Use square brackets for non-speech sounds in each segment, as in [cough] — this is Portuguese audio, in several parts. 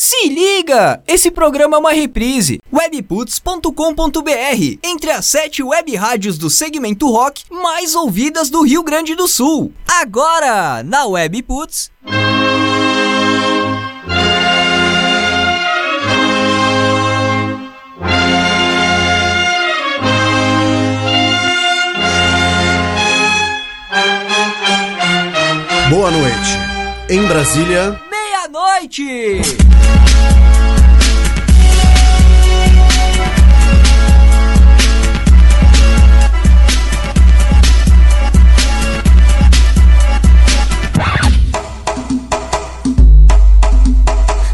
Se liga! Esse programa é uma reprise. webputs.com.br Entre as sete web rádios do segmento rock mais ouvidas do Rio Grande do Sul. Agora, na Webputs. Boa noite. Em Brasília, Meia-noite!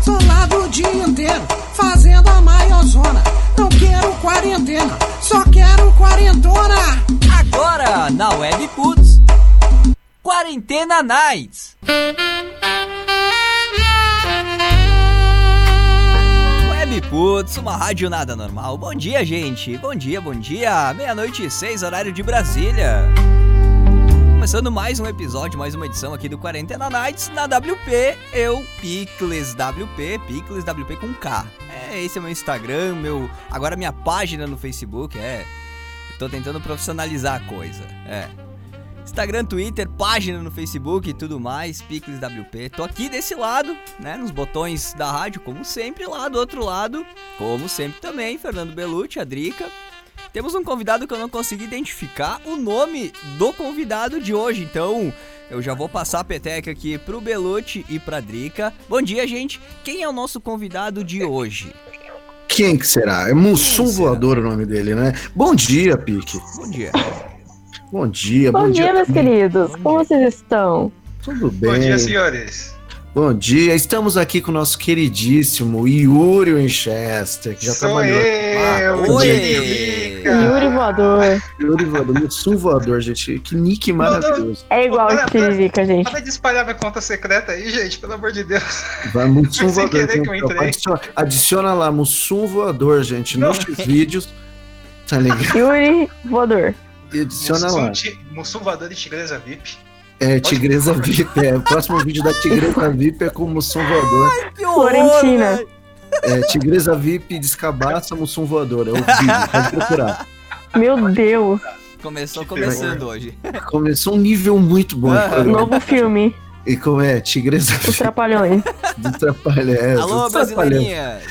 Sou lá do dia inteiro, fazendo a maior zona. Não quero quarentena, só quero quarentona. Agora, na Webputs. Quarentena Nights. Webputs, uma rádio nada normal. Bom dia, gente. Bom dia, bom dia. Meia-noite e seis, horário de Brasília. Começando mais um episódio, mais uma edição aqui do Quarentena Nights na WP. Eu, Picles WP, Picles WP com K. É, esse é meu Instagram, meu. Agora minha página no Facebook, é. Tô tentando profissionalizar a coisa. É. Instagram, Twitter, página no Facebook e tudo mais, Picles WP. Tô aqui desse lado, né, nos botões da rádio, como sempre, lá do outro lado, como sempre também, Fernando Belucci, a Drica. Temos um convidado que eu não consigo identificar o nome do convidado de hoje, então eu já vou passar a peteca aqui pro Belucci e pra Drica. Bom dia, gente. Quem é o nosso convidado de hoje? quem que será? É Mussum? Voador o nome dele, né? Bom dia, Pique. Bom dia. Bom dia, Bom, dia, meus queridos. Como vocês estão? Tudo bem? Bom dia, senhores. Bom dia. Estamos aqui com o nosso queridíssimo Yuri Winchester, que já Sou trabalhou. eu, bom Oi! dia, Yuri Voador. Yuri Voador, Mussum Voador, gente. Que nick maravilhoso. É igual o Tiririca, gente. Para de espalhar minha conta secreta aí, gente, pelo amor de Deus. Vai, Mussum [laughs] Sem Voador. querer que eu entrei. Adiciona, adiciona lá, Mussum Voador, gente, Não. nos vídeos. Tá ligado? Yuri Voador. E Adiciona lá. Mussum voador e tigresa VIP. É, Tigresa VIP. É, o próximo vídeo da Tigresa VIP é com o Mussum Voador. Que horror, Florentina. É, Tigresa VIP descabaça Mussum Voador. É o vídeo, pode procurar. Meu Deus. Começou Que começando hoje. Começou um nível muito bom. de programa. Novo filme. E como é? Tigresa Os Trapalhões. do Trapalhão. é, Alô, Trapalhão. brasileirinhas.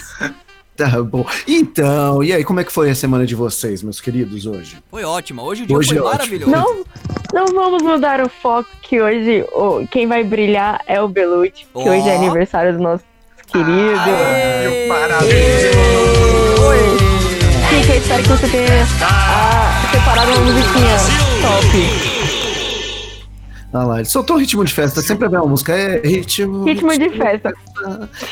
Tá bom. Então, e aí, como é que foi a semana de vocês, meus queridos, hoje? Foi ótimo. Hoje o dia Hoje foi é maravilhoso. Não, não vamos mudar o foco que hoje o, quem vai brilhar é o Belucci, que Ó. hoje é aniversário do nosso querido. Aê! Meu parabéns. Oi! Fica, espero que você tenha ah, separado uma musiquinha top. Ah lá, ele soltou o ritmo de festa, sempre a mesma música. É ritmo. Ritmo de festa.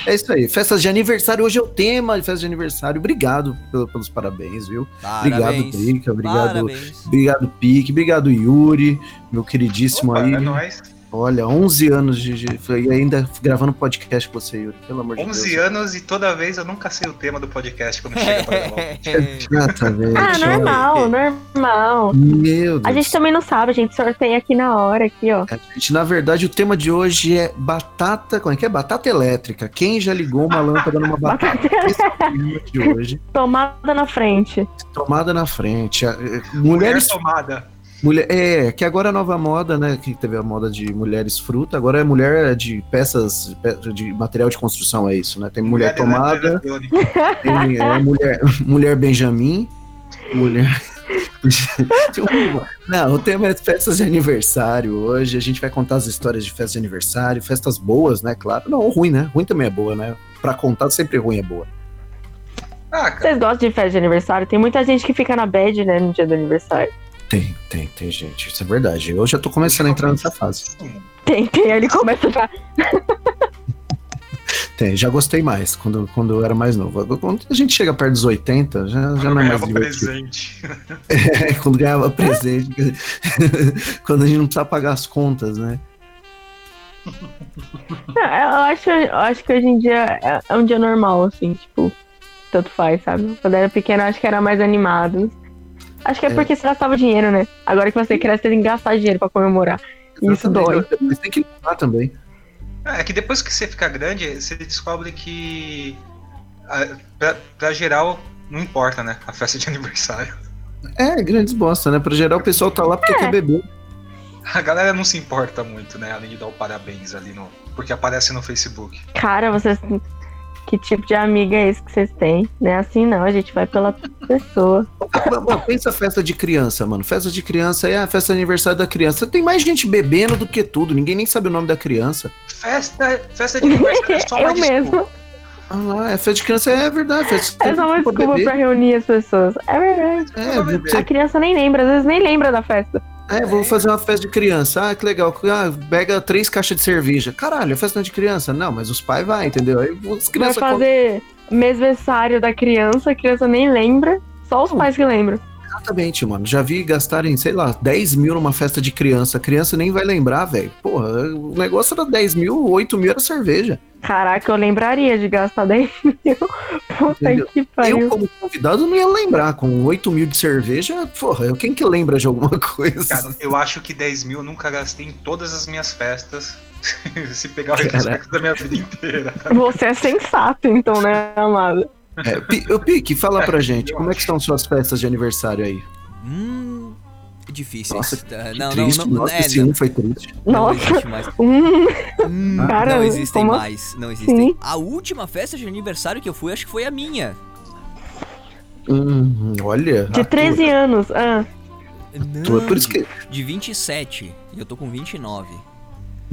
É isso aí. Festas de aniversário, hoje é o tema de festa de aniversário. Obrigado pelo- pelos parabéns, viu? Obrigado, Parabéns. Drica. Obrigado, Parabéns. obrigado, Pique. Obrigado, Yuri, meu queridíssimo Opa, aí. é nóis. Olha, 11 anos de, de e ainda gravando podcast com você, Yuri. Pelo amor de 11 Deus. anos e toda vez eu nunca sei o tema do podcast quando chega pra gravar. [laughs] Exatamente. Ah, normal, normal. Meu Deus. A gente também não sabe, a gente sorteia aqui na hora, aqui, ó. A gente, na verdade, o tema de hoje é batata. Como é que é? Batata elétrica. Quem já ligou uma lâmpada numa [laughs] batata? Esse é o tema de hoje. Tomada na frente. Tomada na frente. Eh, Mulher Mulheres. tomada. Mulher, é, que agora é a nova moda, né? Que teve a moda de mulheres fruta, agora é mulher de peças, pe- de material de construção, é isso, né? Tem mulher tomada, eletrônica. [laughs] tem é, mulher, mulher Benjamin, mulher. [laughs] Não, o tema é festas de aniversário. Hoje a gente vai contar as histórias de festas de aniversário, festas boas, né? Claro. Não, ruim, né? Ruim também é boa, né? Pra contar, sempre ruim é boa. Ah, cara, Vocês gostam de festa de aniversário? Tem muita gente que fica na bad, né, no dia do aniversário. Tem, tem, tem, gente. Isso é verdade. Eu já tô começando a entrar nessa fase. Tem, tem, aí ele começa a [laughs] Tem, já gostei mais quando, quando eu era mais novo. Quando a gente chega perto dos 80, já, já eu não é mais ganhava divertido. presente. [laughs] É, quando ganhava presente. [laughs] quando a gente não precisa pagar as contas, né? Não, eu acho, eu acho que hoje em dia é, é um dia normal, assim, tipo, tanto faz, sabe? Quando era pequeno, eu acho que era mais animado. Acho que é, É. porque você gastava dinheiro, né? Agora que você cresce, você tem que gastar dinheiro pra comorar. Isso Exatamente. dói. Mas tem que limpar também. É que depois que você fica grande, você descobre que. Pra, pra geral, não importa, né? A festa de [laughs] aniversário. É, grandes bosta, né? Pra geral, o pessoal tá lá porque quer beber. A galera não se importa muito, né? Além de dar o parabéns ali no. Porque aparece no Facebook. Cara, vocês. Que tipo de amiga é esse que vocês têm? Não é assim não, a gente vai pela pessoa. [laughs] Mano, pensa festa de criança, mano. Festa de criança é a festa de aniversário da criança. Tem mais gente bebendo do que tudo. Ninguém nem sabe o nome da criança. Festa, festa de aniversário é só uma [laughs] Eu desculpa. mesmo. Ah é festa de criança, é verdade. Festa É só uma pra desculpa beber. pra reunir as pessoas. É verdade. É, beber. A criança nem lembra, às vezes nem lembra da festa. É, vou fazer uma festa de criança. Ah, que legal. Ah, pega três caixas de cerveja. Caralho, é festa de criança. Não, mas os pais vai, entendeu? Aí Vai crianças fazer mesversário da criança, a criança nem lembra. Só os pais que lembram. Exatamente, mano. Já vi gastarem, sei lá, 10 mil numa festa de criança. A criança nem vai lembrar, velho. Porra, o negócio era 10 mil, 8 mil era cerveja. Caraca, eu lembraria de gastar 10 [laughs] mil. Puta Entendeu? que Eu, pariu. como convidado, não ia lembrar. Com 8 mil de cerveja, porra, eu- quem que lembra de alguma [laughs] coisa? Cara, eu acho que 10 mil eu nunca gastei em todas as minhas festas. [laughs] Se pegar o retrospecto da minha vida inteira. Você é sensato, então, né, amado? É, Pique, fala pra gente, como é que estão suas festas de aniversário aí? Hum. Difíceis. Nossa, Que não, não, triste, não, nossa, é, esse não, um foi triste. não Nossa. existe mais. [laughs] Hum, Hum, Cara, não existem como mais. Não existem. assim? A última festa de aniversário que eu fui, acho que foi a minha. Hum, olha. de a 13 anos. Ah, Não, tua- por isso que. De 27. E eu tô com 29.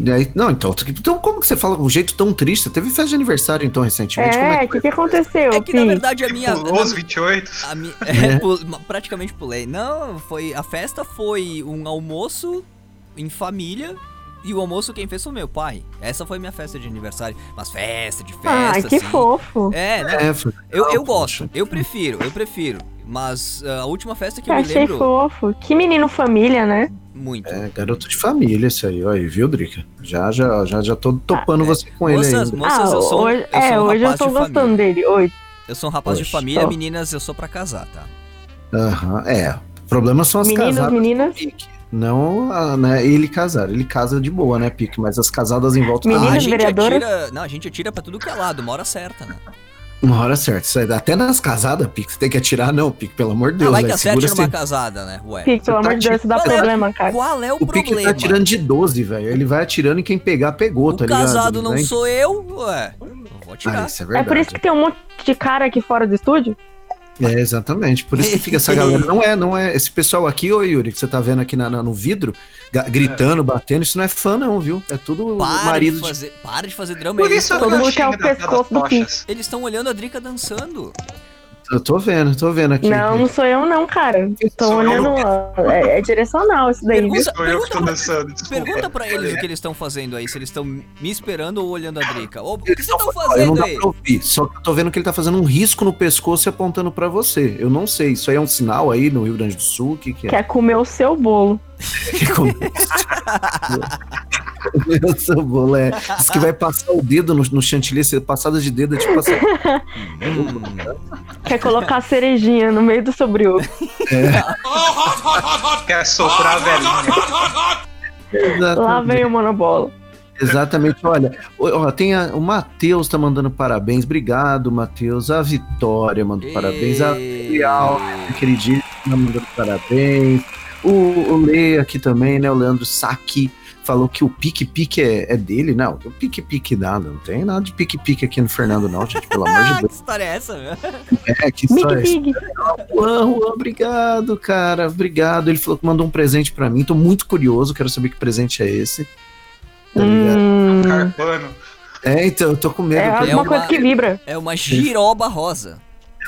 Daí- não, então, então, como que você fala com um jeito tão triste? Você teve festa de aniversário, então, recentemente? É, que o que, foi? que aconteceu, É que na Pi? verdade a minha. Pulou os 28. A mi... [laughs] É. é, [laughs] pul- praticamente pulei. Não, foi. A festa foi um almoço em família. E o almoço quem fez foi meu pai. Essa foi minha festa de aniversário. Mas festa, de festa. Ai, que assim. fofo. É, né? É, Eu, eu gosto, eu prefiro, eu prefiro. Mas ah, a última festa que eu Eu me achei lembro fofo. Que menino família, né? muito. É, garoto de família esse aí, ó, aí, viu, Drica? Já, já, já, já tô topando você com ele Moças, ainda. moças, ah, eu sou, hoje, eu é, sou um hoje eu tô de gostando família. dele. Oi. Eu sou um rapaz de Poxa, família, ó. meninas, eu sou pra casar, tá? Aham, é. O problema são as Meninos, casadas meninas. Pique. Não a, né, ele casar. Ele casa de boa, né, Pique? Mas as casadas em volta. Meninas, Ah, a Ah, gente vereadoras? atira. Não, a gente atira pra tudo que é lado, uma hora certa, né? Uma hora certa. Isso aí, Até nas casadas, Pique, você tem que atirar, não, Pique, pelo amor de Ah, Deus. vai né? que acerte Segura numa casada, né? Ué. Pique, pelo tá amor de Deus, isso dá Qual é? problema, cara. Qual é o, O Pique problema? tá atirando de 12, velho. Ele vai atirando e quem pegar, pegou, o tá ligado? casado não Vai- sou eu, ué. Não vou Ah, atirar. isso é É verdade. por isso que tem um monte de cara aqui fora do estúdio? É, exatamente. Por isso que fica essa [laughs] galera. Não é, não é. Esse pessoal aqui, ô Yuri, que você tá vendo aqui na- na- no vidro, gritando, batendo, isso não é fã, não, viu? É tudo para, marido de de. fazer, para de fazer drama. Por isso Todo mundo quer o pescoço do eles estão olhando a Drica dançando. Eu tô vendo, tô vendo aqui. Não, não sou eu não, cara. Tô Sou eu. olhando. ó, É, é direcional isso daí? Pergunta, Sou eu que tô pergunta, dançando, desculpa. pergunta pra eles o que eles estão fazendo aí, se eles estão me esperando ou olhando a Drica. O que Eles vocês estão tão- Olha, não fazendo dá aí? pra ouvir, só que eu tô vendo que ele tá fazendo um risco no pescoço e apontando pra você. Eu não sei, isso aí é um sinal aí no Rio Grande do Sul, o que que é? Quer comer o seu bolo. Que come- Meu [laughs] seu bolo é. Diz que vai passar o dedo no, no chantilly, se passada de dedo é tipo assim. Hum, Quer colocar cerejinha no meio do seu brioco. Quer soprar a velhinha. Lá vem o monobolo. Exatamente, olha, ó, tem a- o Matheus tá mandando parabéns, obrigado, Matheus. A Vitória mandou parabéns, a Gabriel, minha queridíssima, mandando parabéns. O, o Lê aqui também, né? O Leandro Saki falou que o pique-pique é, é dele. Não, o pique-pique nada, não tem nada de pique-pique aqui no Fernando, não, gente, pelo amor de [laughs] Ah, que Deus. história é essa, meu? É, que Mickey história é essa? Juan, Juan, obrigado, cara, obrigado. Ele falou que mandou um presente pra mim, tô muito curioso, quero saber que presente é esse. Tá ligado? Hum, Carpano. É, então, eu tô com medo. é alguma uma- coisa que vibra. É uma giroba rosa.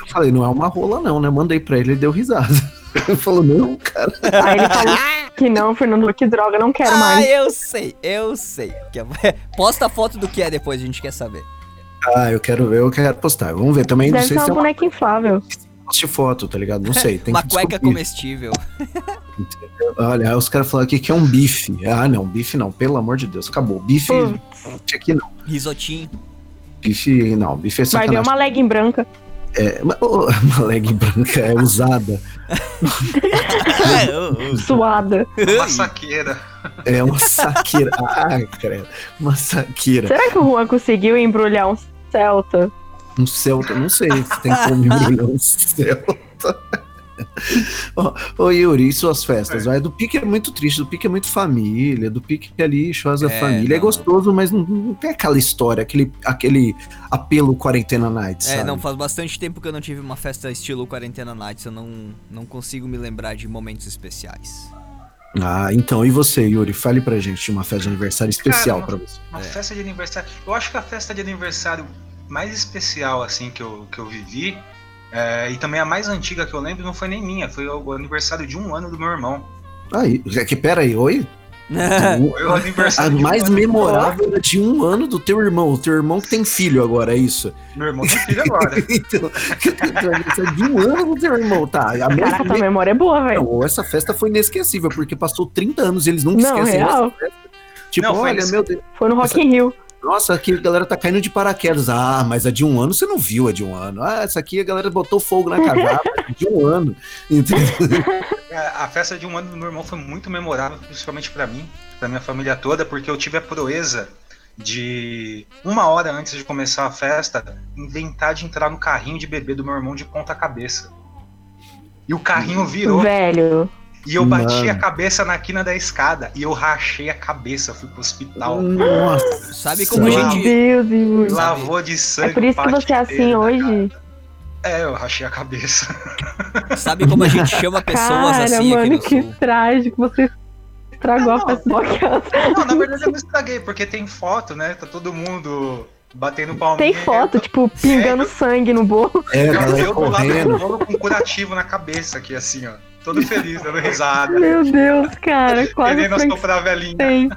Eu falei, não é uma rola, não, né? Mandei pra ele, ele deu risada. [laughs] Ele falou, não, cara. Aí ele falou que não, Fernando, que droga, não quero Ah, mais. eu sei, eu sei. É- [laughs] Posta a foto do que é depois, a gente quer saber. Ah, eu quero ver, eu quero postar. Vamos ver. Também Deve não ser sei uma se é uma boneca inflável. post foto, tá ligado? Não sei. [laughs] Tem uma que cueca descobrir. comestível. Olha, aí os caras falaram aqui que é um bife. Ah, não, bife não, pelo amor de Deus. Acabou. Bife, bife aqui não. Risotinho. Bife, não. Bife é vai ver sacanagem. uma legging branca. É, uma, [laughs] uma leg branca é usada. É. Suada. Uma saqueira. É uma saqueira. Ah, credo. Uma saqueira. Será que o Juan conseguiu embrulhar um Celta? Um Celta, não sei se tem como [laughs] embrulhar um Celta. Ô, ô, Yuri, e suas festas? Vai? Do pique é muito triste, do pique é muito família, do pique é ali, churrasco da É, família. É não. gostoso, mas não, não tem aquela história, aquele, aquele apelo quarentena night, É, sabe? não, faz bastante tempo que eu não tive uma festa estilo Quarentena Nights, eu não, não consigo me lembrar de momentos especiais. Ah, então, e você, Yuri? Fale pra gente de uma festa de aniversário especial Cara, pra você. Uma É. festa de aniversário. Eu acho que a festa de aniversário mais especial assim que eu, que eu vivi é, e também a mais antiga que eu lembro não foi nem minha, foi o, aniversário de um ano do meu irmão. Aí, é que pera aí, oi? [laughs] Foi o A um mais do memorável era de um ano do teu irmão, o teu irmão que tem filho agora, é isso? Meu irmão tem filho [laughs] agora. então, aniversário de um ano do teu irmão, tá? A Caraca, tua memória é boa, velho. Não, essa festa foi inesquecível, porque passou 30 anos e eles nunca Não, esquecem real. Tipo, Não, foi olha, nesse- meu Deus, Foi no Rock in Rio. Nossa, aqui a galera tá caindo de paraquedas. Ah, mas a de um ano você não viu a de um ano. Ah, essa aqui a galera botou fogo na casada [laughs] de um ano. Entendeu? É, A festa de um ano do meu irmão foi muito memorável, principalmente pra mim, pra minha família toda, porque eu tive a proeza de uma hora antes de começar a festa inventar de entrar no carrinho de bebê do meu irmão de ponta cabeça. E o carrinho virou Velho. E eu bati Mano. a cabeça na quina da escada e eu rachei a cabeça, fui pro hospital. Nossa. Sabe como a Meu gente. Deus, Yuri. Lavou de É sangue. por isso que você é assim hoje? cara. É, eu rachei a cabeça. [laughs] Sabe como a gente chama pessoas Cara, assim aqui mano, no que sul? trágico. Você estragou a Não. festa do Alcance. Não, na verdade eu não estraguei, porque tem foto, né? Tá todo mundo batendo palminha. Tem foto, tipo, pingando sangue no bolo. É, a Eu, eu do lado do bolo com curativo na cabeça aqui, assim, ó. Todo feliz, dando risada. Meu Deus, cara. Quase Querendo a velhinha.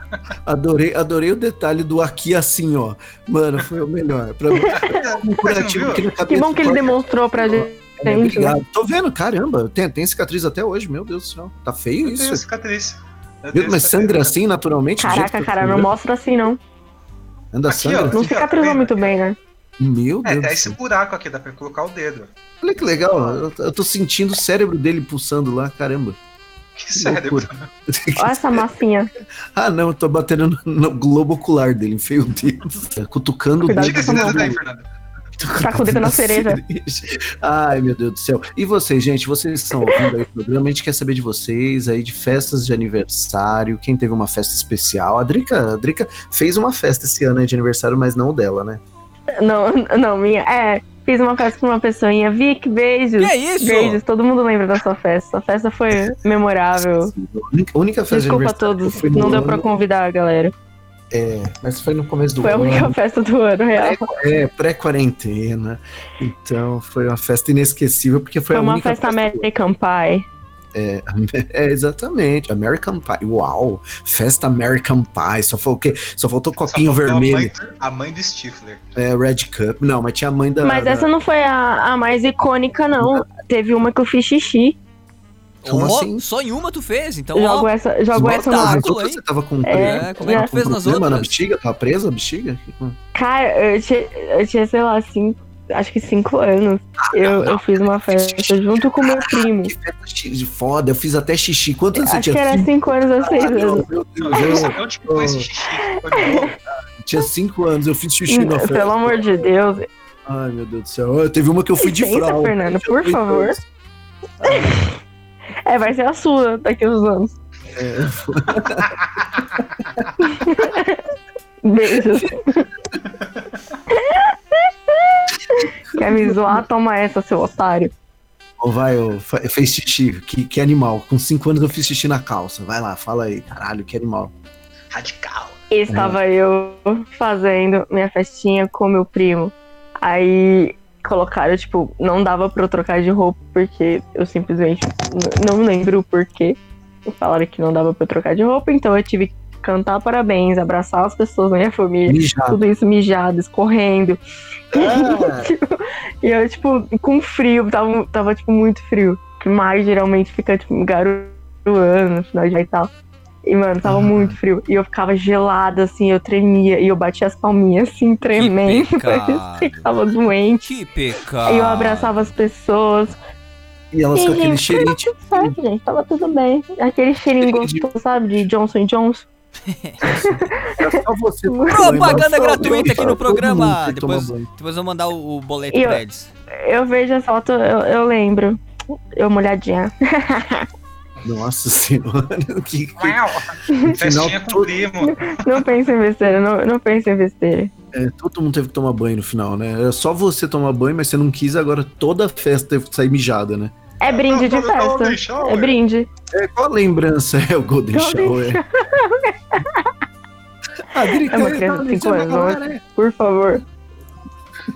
Adorei, adorei o detalhe do aqui assim, ó. Mano, foi o melhor. Pra mim, [laughs] um curativo Que cabeça. bom que ele demonstrou pra gente. É, Obrigado. Tô vendo, caramba. Tem, tem cicatriz até hoje, meu Deus do céu. Tá feio Eu tenho isso. cicatriz. Eu Viu? tenho Mas cicatriz. sangra assim naturalmente? Caraca, que cara, não mostra assim, não. Anda Aqui, sangra? ó. Não cicatrizou tá muito bem, né? Meu É, Deus. tá do esse buraco aqui, dá pra colocar o dedo. Olha que legal. Eu, eu tô sentindo o cérebro dele pulsando lá, caramba. Que sério. loucura. [laughs] Olha essa massinha. ah, não, eu tô batendo no, no globo ocular dele, enfio o dedo. Cutucando o Cuidado dedo. Diga esse daí, Fernando. Tá com o dedo na cereja. Ai, meu Deus do céu. E vocês, gente, vocês que estão ouvindo aí o programa, a gente quer saber de vocês aí, de festas de aniversário, quem teve uma festa especial. A Drica, a Drica fez uma festa esse ano aí de aniversário, mas não o dela, né? Não, [laughs] não, minha. É, fiz uma festa com uma pessoinha. Vic, beijos. Que é isso? Beijos, todo mundo lembra da sua festa. Sua festa foi [laughs] memorável. A única- a única festa Desculpa a todos, não deu pra ano- convidar a galera. É, mas foi no começo do Foi a ano. única festa do ano, real. É, pré-quarentena. Então foi uma festa inesquecível, porque foi, Foi a uma única festa do- American Pie. É, [laughs] exatamente. American Pie. Uau! Festa American Pie. Só, foi, o quê? Só faltou Só copinho a vermelho. mãe- A mãe do Stifler. É, Red Cup. Não, mas tinha a mãe da. Mas da- essa não foi a, a mais icônica, não. Teve uma que eu fiz xixi. Como assim? Só em uma tu fez, então Jogo ó. essa, jogo essa nas outras, hein? Você tava com. É, como é que tu fez nas problema na outras? bexiga? Tava presa a bexiga? Cara, eu tinha, eu tinha, sei lá, cinco, acho que cinco anos. Eu, eu fiz uma festa junto com meu primo. Que festa foda. Eu fiz até xixi. Quantos anos você Acho que tinha? era cinco anos ou seis Caralho, anos. meu Não, Deus, eu onde que foi esse xixi. De tinha cinco anos. Eu fiz xixi na festa. Pelo amor de Deus. Ai, meu Deus do céu. Eu- Teve uma que eu fui de Licença, fralda. Fernando, tinha por favor. É, vai ser a sua daqui a uns anos. É, [laughs] Beijos. [laughs] Quer me zoar? Toma essa, seu otário. Ó, vai, fa- fez xixi. Que, que animal. Com cinco anos eu fiz xixi na calça. Vai lá, fala aí. Caralho, que animal. Radical. Estava eu fazendo minha festinha com meu primo. Aí colocaram, tipo, não dava pra eu trocar de roupa, porque eu simplesmente não lembro o porquê. Falaram que não dava pra eu trocar de roupa, então eu tive que cantar parabéns, abraçar as pessoas da minha família. Mijar. Tudo isso mijado, escorrendo. Ah, [laughs] E eu, tipo, com frio, tava, tava tipo, muito frio. Que mais geralmente fica, tipo, garoando no final de e tal. E, mano, tava Ah. muito frio. E eu ficava gelada, assim, eu tremia. E eu batia as palminhas, assim, tremendo. [laughs] pecado. Parecia que tava doente. Que pecado. Aí eu abraçava as pessoas. e elas com E, aquele gente, cheirinho. Tudo certo, gente, tava tudo bem. Aquele cheirinho gostoso, sabe? De Johnson Johnson. É só você Propaganda gratuita aqui no programa. Depois, depois eu vou mandar o, o boleto eu- pra eles. Eu vejo as fotos, eu, eu lembro. Eu molhadinha. [laughs] Nossa senhora, que, que Uau! Festinha com todo- primo. [laughs] Não pense em besteira, não, não pense em besteira. é, todo mundo teve que tomar banho no final, né? Era só você tomar banho, mas você não quis, agora toda a festa teve que sair mijada, né? É brinde de Golden festa. shower. É brinde. É, qual a lembrança é o Golden Golden Shower? [laughs] ah, grita É uma aí, criança tá de cinco dizendo anos, agora, é. Por favor.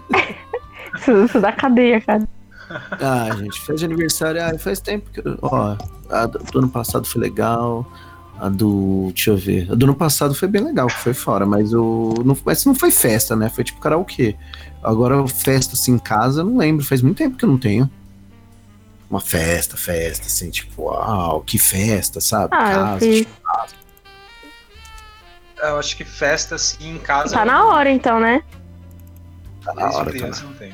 [laughs] isso, isso dá cadeia, cara. Ah, gente, festa de aniversário, ah, faz tempo que. eu- Ó, a do, do ano passado foi legal. A do. Deixa eu ver. A do ano passado foi bem legal, que foi fora, mas o. Não, mas não foi festa, né? Foi tipo karaokê. Agora, festa assim em casa, eu não lembro. Faz muito tempo que eu não tenho. Uma festa, festa, assim, tipo, uau, que festa, sabe? Ah, eu Casa, fiz. Eu acho que festa assim em casa. Tá na hora então, né? tá na Desde hora, tá criança na- não tem.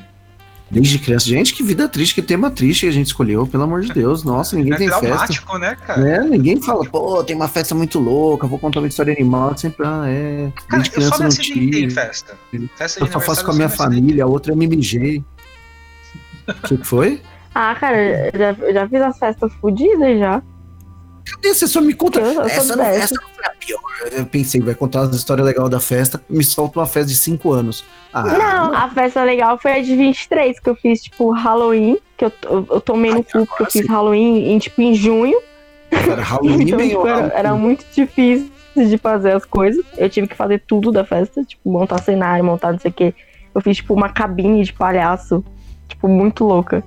Desde criança. Gente, que vida triste, que tema triste que a gente escolheu, pelo amor de Deus. Nossa, ninguém É tem festa. né, cara? Né? Ninguém fala, pô, tem uma festa muito louca, vou contar uma história animal. Sempre, ah, é. Cara, Desde eu só criança não tive. festa. Festa Eu só faço com a minha família, a outra eu me mijei. [laughs] O que foi? Ah, cara, eu já, eu já fiz as festas fodidas já. Cadê? Você só me conta. Eu- eu essa, não, essa não foi a pior. Eu pensei, vai contar uma história legal da festa, me solta uma festa de 5 anos. Ah, Não, a festa legal foi a de 23, que eu fiz, tipo, Halloween, que eu, eu, eu tomei no Ai, cu, porque eu fiz. Halloween em, tipo, em junho. Cara, [laughs] Halloween Então, bem tipo, era, era muito difícil de fazer as coisas. Eu tive que fazer tudo da festa, tipo, montar cenário, montar não sei o quê. Eu fiz, tipo, uma cabine de palhaço, tipo, muito louca.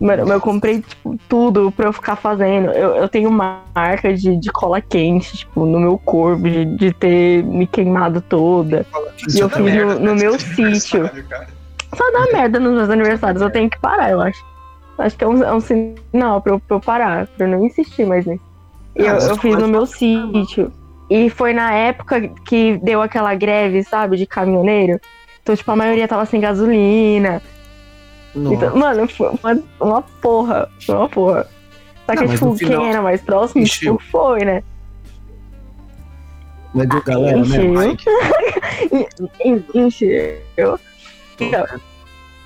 Mano, eu comprei, tipo, tudo pra eu ficar fazendo. Eu, eu tenho uma marca de, de cola quente, tipo, no meu corpo, de, de ter me queimado toda. E eu fiz merda, no, no meu sítio. cara. Só dá merda nos meus aniversários, eu tenho que parar, eu acho. Acho que é um, é um sinal pra eu, pra eu parar, pra eu não insistir mais nisso. Eu, eu fiz no meu sítio. E foi na época que deu aquela greve, sabe, de caminhoneiro. Então, tipo, a maioria tava sem gasolina. Então, mano, foi uma, uma porra. Foi uma porra. Só que, Não, tipo, final, quem era mais próximo, encheu. tipo, foi, né? Mas deu galera, né? Encheu. [laughs] En- Encheu. Então,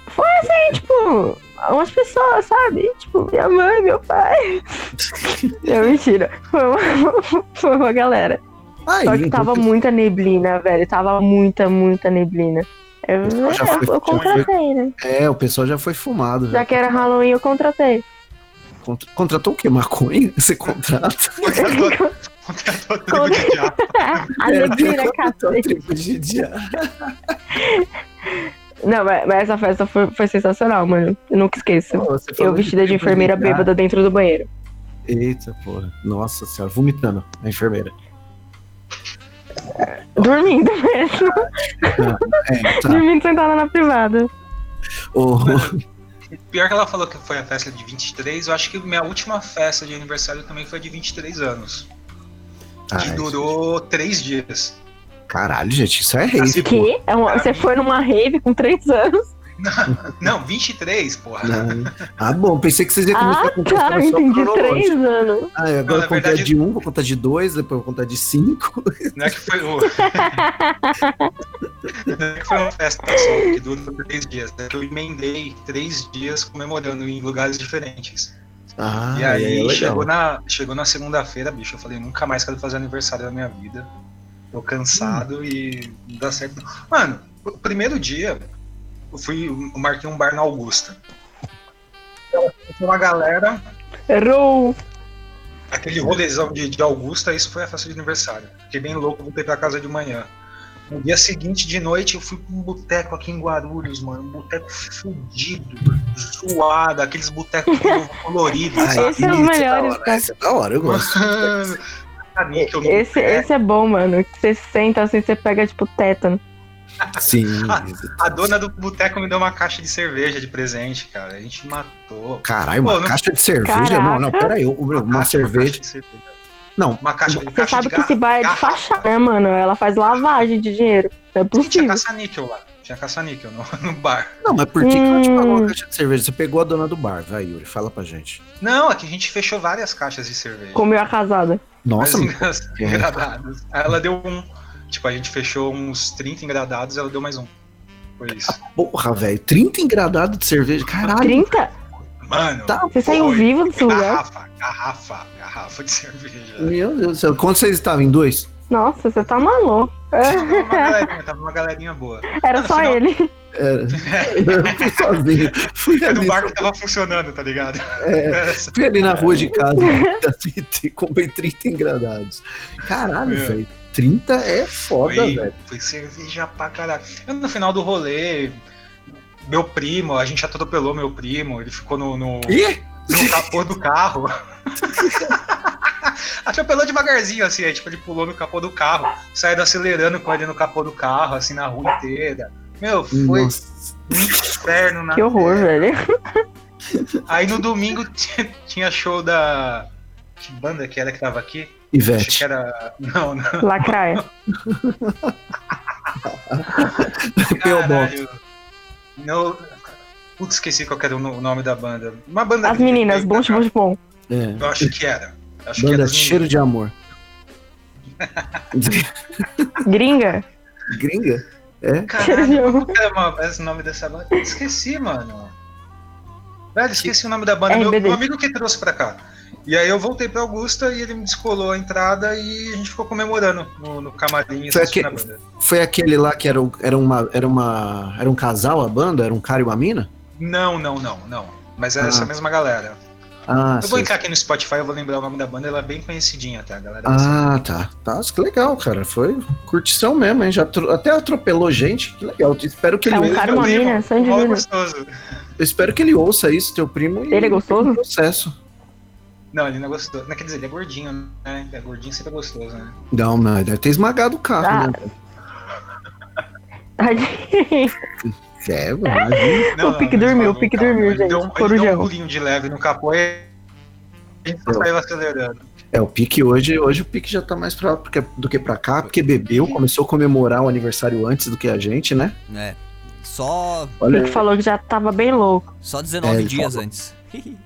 foi assim, tipo, umas pessoas, sabe? Tipo, minha mãe, meu pai. [laughs] Não, mentira. Foi uma, [laughs] foi uma galera. Ai, Só que tava muita neblina, velho. Tava muita, muita neblina. Eu, pessoal já eu- foi- eu já foi- contratei, né? É, o pessoal já foi fumado. Já que era Halloween, eu contratei. Contra- Contratou o quê? Maconha? [laughs] Você contrata? [laughs] Contratou contratou tribo de diabo. [laughs] A neblina, Contratou cacete. tribo de diabo. Não, mas, mas essa festa foi, foi sensacional, mano. Eu nunca esqueço. Você Eu vestida de tribo enfermeira diabo. bêbada dentro do banheiro. Eita, porra. Nossa senhora, vomitando a enfermeira. Dormindo mesmo. É, tá. Dormindo sentada na privada. Ô, Pior que ela falou que foi a festa de 23, eu acho que minha última festa de aniversário também foi de 23 anos. Que ai, durou três dias. Caralho, gente, isso é rave, Assim. Que? É uma- você foi numa rave com três anos? [laughs] Não, 23, porra. Não. Ah, bom, pensei que vocês iam começar Ah, a contar tá, só entendi. Três anos. Ah, agora Não, eu contar verdade- de um, vou contar de dois, depois vou contar de cinco. Não é que foi o. [laughs] Não é que foi uma festa só, que durou três dias. É que eu emendei três dias comemorando em lugares diferentes. Ah, e aí é chegou na, chegou na segunda-feira, bicho, eu falei, nunca mais quero fazer aniversário da minha vida. Tô cansado e não dá certo. não. Mano, o primeiro dia, eu fui, eu marquei um bar na Augusta. Então, Tinha uma galera, Errou. aquele rolezão de, de Augusta, isso foi a festa de aniversário. Fiquei bem louco, voltei pra casa de manhã. No dia seguinte, de noite, eu fui pra um boteco aqui em Guarulhos, mano. Um boteco fudido, zoado, aqueles botecos [laughs] coloridos, Ai? Esse é os isso melhores, da hora, cara. Esse é da hora, eu gosto. Esse, esse é bom, mano. que Você senta assim, você pega, tipo, tétano. Sim. [laughs] A dona do boteco me deu uma caixa de cerveja de presente, cara. A gente matou. Caralho, uma não- caixa de cerveja? Não, não, Caraca. peraí. Uma, uma caixa- cerveja. caixa de cerveja. Não, Uma caixa, Você caixa sabe de que esse bar é de fachada, né, mano? Ela faz lavagem de dinheiro. Não é Sim, tinha possível. caça-níquel lá. Tinha caça-níquel no, [laughs] no bar. não, mas por que, que ela te pagou Hum. uma caixa de cerveja? Você pegou a dona do bar, vai, Yuri, fala pra gente. Não, aqui a gente fechou várias caixas de cerveja. Comeu a casada. Nossa. Aí ela deu um. Tipo, a gente fechou uns 30 engradados, ela deu mais um. Foi isso. porra, velho. 30 engradados de cerveja. Caralho. 30? Mano, Tá, Você saiu vivo desse lugar? garrafa, garrafa, garrafa de cerveja. Meu Deus do céu. Quanto vocês estavam? Em dois? Nossa, você tá maluco. Tava uma galerinha, tava uma galerinha boa. Era No só final- ele. Era. [laughs] Eu fui sozinho. Fui Foi no ali, bar que tava funcionando, tá ligado? é, fui ali na rua de [laughs] casa e [laughs] comprei 30 engradados. Caralho, É. velho. 30 é foda, Foi, velho. foi cerveja pra caralho. Eu, no final do rolê, meu primo, a gente atropelou meu primo, ele ficou no, no, no capô do carro. [laughs] Atropelou devagarzinho, assim, aí, tipo, ele pulou no capô do carro, saiu acelerando com ele no capô do carro, assim, na rua inteira. Meu, foi Nossa. um inferno na Que horror, velho. Aí no domingo tinha- [laughs] tinha show da. Que banda que era que tava aqui? Acho Ivete. que era. Não, não. Lacraia. [laughs] Caralho. Não. Putz, esqueci qual que era o no- o nome da banda. Uma banda. As meninas, bom, bom, bom. É. Eu acho que era. Acho que Banda era as Cheiro de Amor. Gringa? Gringa? É? Caralho, qual que era esse nome dessa banda? Esqueci, mano. Velho, esqueci o nome da banda. Meu, RBD. meu amigo que trouxe pra cá. E aí eu voltei pra Augusta e ele me descolou a entrada e a gente ficou comemorando no, no camarim Foi a banda. Foi aquele lá que era, um- era, uma, era, uma, era um casal a banda? Era um cara e uma mina? Não, não, não, não. Mas é Ah. essa mesma galera. Ah, eu vou entrar aqui no Spotify, eu vou lembrar o nome da banda, ela é bem conhecidinha, tá, galera? Ah, tá. Tá, que legal, cara. Foi curtição mesmo, hein? Já atro- até atropelou gente. Que legal. Espero que ele É um ouça. cara e uma mina, gostoso. Eu espero que ele ouça isso, teu primo. e Ele é gostoso? Processo. Não, ele não é gostoso. Não, quer dizer, ele é gordinho, né? Ele é gordinho sempre é gostoso, né? Não, não, ele deve ter esmagado o carro, Ah. né? É, imagina. Não, O Pique dormiu, o Pique dormiu, Ele gente, Deu, um- ele corujão. deu um pulinho de leve no capô e a gente Eu. saiu acelerando. É, o Pique hoje, hoje o Pique já tá mais pra, porque- do que pra cá, porque bebeu, começou a comemorar o aniversário antes do que a gente, né? É. Só, Olha, Ele falou que já tava bem louco. só 19 É, ele dias falou. antes. [laughs]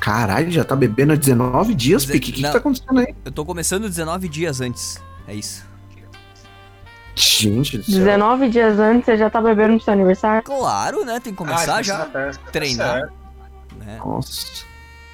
caralho, já tá bebendo há 19 dias, Deze- Pique. O que, que tá acontecendo aí? Eu tô começando 19 dias antes. É isso. Gente do céu. 19 dias antes você já tá bebendo no seu aniversário? Claro, né? Tem que começar Ah, já. tá treinar. Né? Nossa.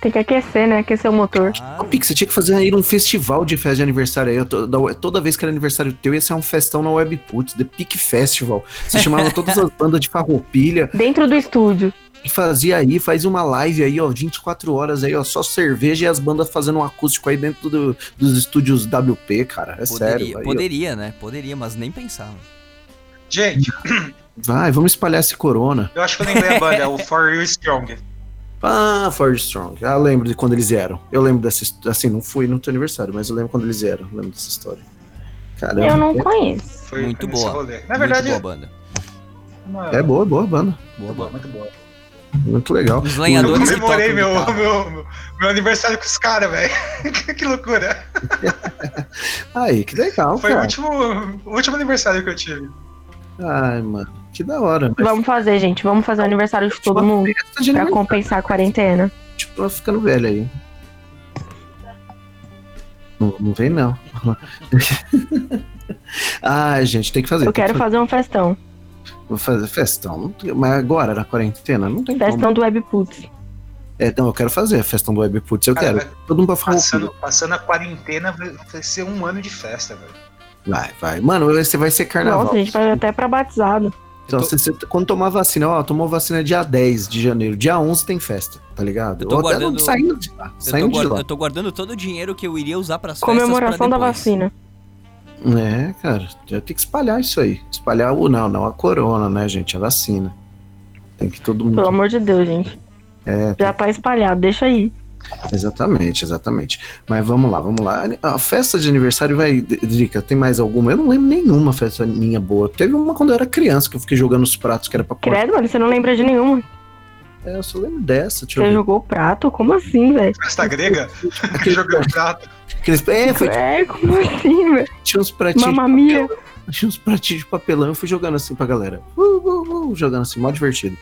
Tem que aquecer, né? Aquecer o motor. Ô, Claro. Pique, você tinha que fazer aí um festival de festa de aniversário aí. Eu to- da- Toda vez que era aniversário teu, ia ser um festão na Webputs, The Pique Festival. Você chamava [laughs] todas as bandas de farroupilha Dentro do estúdio. Fazia aí, faz uma live aí, ó, 24 horas aí, ó, só cerveja e as bandas fazendo um acústico aí dentro do- dos estúdios WP, cara. É Poderia, sério. Aí, ó. poderia, né? Poderia, mas nem pensava. Gente, Vai, vamos espalhar esse corona. eu acho que eu lembrei a banda, é o For You Strong. Ah, Forge Strong. Ah, lembro de quando eles vieram. Eu lembro dessa Assim, não fui no teu aniversário, mas eu lembro quando eles vieram. Eu lembro dessa história. Caramba. Eu não conheço. Foi Muito boa. rolê. Na verdade, Muito boa banda. É boa, boa banda. Boa muito boa, banda. muito boa. Muito legal. Os Eu lenhadores que comemorei meu, meu, meu, meu aniversário com os caras, velho. [laughs] que loucura. [laughs] Aí, que legal, Foi o cara. último, o último aniversário que eu tive. Ai, mano, que da hora. Mas Vamos fazer, gente. Vamos fazer o aniversário de todo uma mundo. de Pra compensar a quarentena. tipo, ela ficando velha aí. Não, não vem, não. [laughs] Ai, gente, tem que fazer. Eu quero que fazer um festão. Vou fazer festão. Não tem- Mas agora, na quarentena, não tem Festão como. do Webputs. É, não, eu quero fazer a festão do Webputs, eu Cara, quero. Todo mundo pra falar. Passando, passando a quarentena vai vai ser um ano de festa, velho. Vai, vai. Mano, você vai ser carnaval. Nossa, a gente vai até pra batizado. Então, tô- você- você- quando tomar vacina, ó, tomou vacina dia 10 de janeiro, dia 11 tem festa, tá ligado? Eu tô Ou até guardando- saindo de lá, Eu tô, saindo de guarda- lá. eu tô guardando todo o dinheiro que eu iria usar pras festas Comemoração pra da vacina. É, cara, já tem que espalhar isso aí. Espalhar o não, não a corona, né, gente? A vacina. Tem que todo mundo. Pelo amor de Deus, gente. É, Já tá espalhado, deixa aí. exatamente, exatamente. Mas vamos lá, vamos lá. A festa de aniversário vai. Drica, tem mais alguma? Eu não lembro nenhuma festa minha boa. Teve uma quando eu era criança que eu fiquei jogando os pratos que era pra. Credo, mano, você não lembra de nenhuma. É, eu só lembro dessa. Deixa Você jogou o prato? Como assim, velho? Festa grega? [laughs] Jogando prato. Aqueles- É, foi, É, como assim, velho? tinha uns pratinhos. Mamma mia. Tinha uns pratinhos de papelão, eu fui jogando assim pra galera. Uh, uh, uh, jogando assim, mó divertido.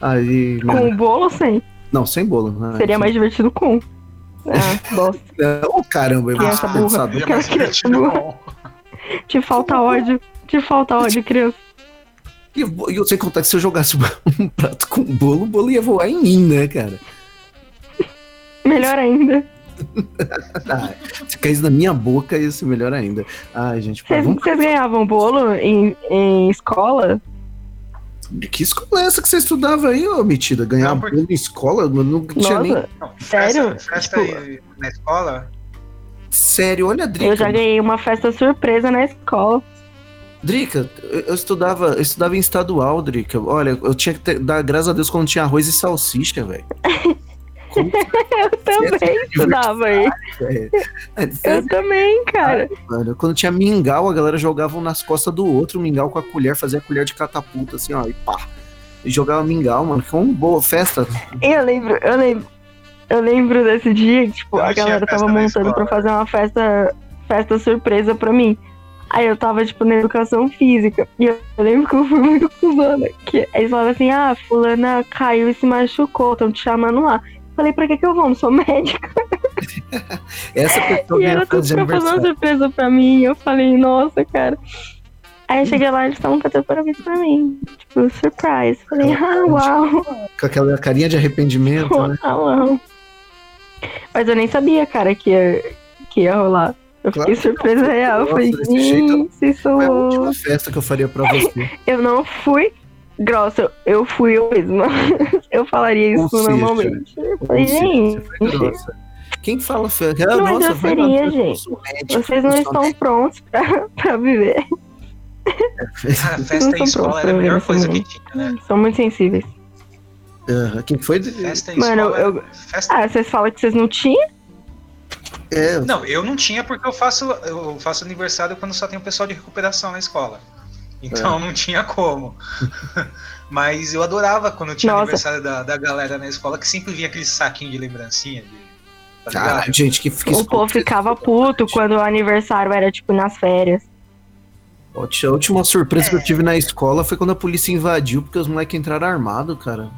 Aí. Com o bolo ou sem? Não, sem bolo. né? Seria mais divertido com. Ah, [laughs] bosta. Ô, caramba, eu vou Criança burra. é bom. Te falta ódio. Te falta ódio, criança. E eu, sei contar que se eu jogasse [laughs] um prato com bolo, o bolo ia voar em mim, né, cara? Melhor ainda. [laughs] Ah, se caísse na minha boca, ia ser melhor ainda. Ai, gente, pô, Vocês vamos... vocês ganhavam bolo em, em escola? que escola é essa que você estudava aí, ô metida? Ganhar Não, porque- bolo em escola? Não tinha nem. Nossa, Não, Sério? Festa, festa Tipo- aí na escola? Sério, olha a Drica. eu já ganhei uma festa surpresa na escola. Drica, eu estudava, eu estudava em estadual, Drica. Olha, eu tinha que ter, dar graças a Deus quando tinha arroz e salsicha, velho. [laughs] Eu também estudava aí. [laughs] é? É, Eu também, cara. mano. Quando tinha mingau, a galera jogava um nas costas do outro, o mingau com a colher, fazia a colher de catapulta, assim, ó, e pá. E jogava mingau, mano. Que uma boa festa. Eu lembro, eu lembro. Eu lembro desse dia que, tipo, Eu a galera tava montando pra fazer uma festa, festa surpresa pra mim. Aí eu tava, tipo, na educação física. E eu lembro que eu fui muito [laughs] cuzona. Que eles falavam assim, ah, fulana caiu e se machucou, estão te chamando lá. Falei, pra que que eu vou? Não sou médica. [laughs] Essa pessoa E tudo pra fazer uma surpresa pra mim. Eu falei, nossa, cara. Aí eu cheguei lá e eles estavam fazendo parabéns pra mim. Tipo, surprise. Falei, ah, uau. Com aquela carinha de arrependimento, né? Ah, [laughs] uau. Mas eu nem sabia, cara, que ia, que ia rolar. Eu Claro fiquei que não. surpresa real. Nossa, falei, desse jeito, gente, a última festa que eu faria pra você. [laughs] Eu não fui grossa, eu fui eu mesma. [laughs] Eu falaria Ou isso seja, normalmente. Eu falei, seja, gente, você foi grossa. Quem fala fe... ah, nossa, festa, eu gente. sou médico, vocês não estão prontos [laughs] pra, pra viver. Cara, festa em escola era a melhor ver coisa que tinha, né? São muito sensíveis. Aham, Quem foi? de- Festa em Mano, escola. eu- Festa... Ah, vocês falam que vocês não tinham? É, Não, eu não tinha porque eu faço, eu faço aniversário quando só tem o pessoal de recuperação na escola. Então É. não tinha como. [laughs] Mas eu adorava quando tinha Nossa. aniversário da, da galera na escola, que sempre vinha aquele saquinho de lembrancinha. De, tá? Caralho, gente, que, que O povo ficava puto quando o aniversário era, tipo, nas férias. A última surpresa que eu tive na escola foi quando a polícia invadiu, porque os moleques entraram armados, cara.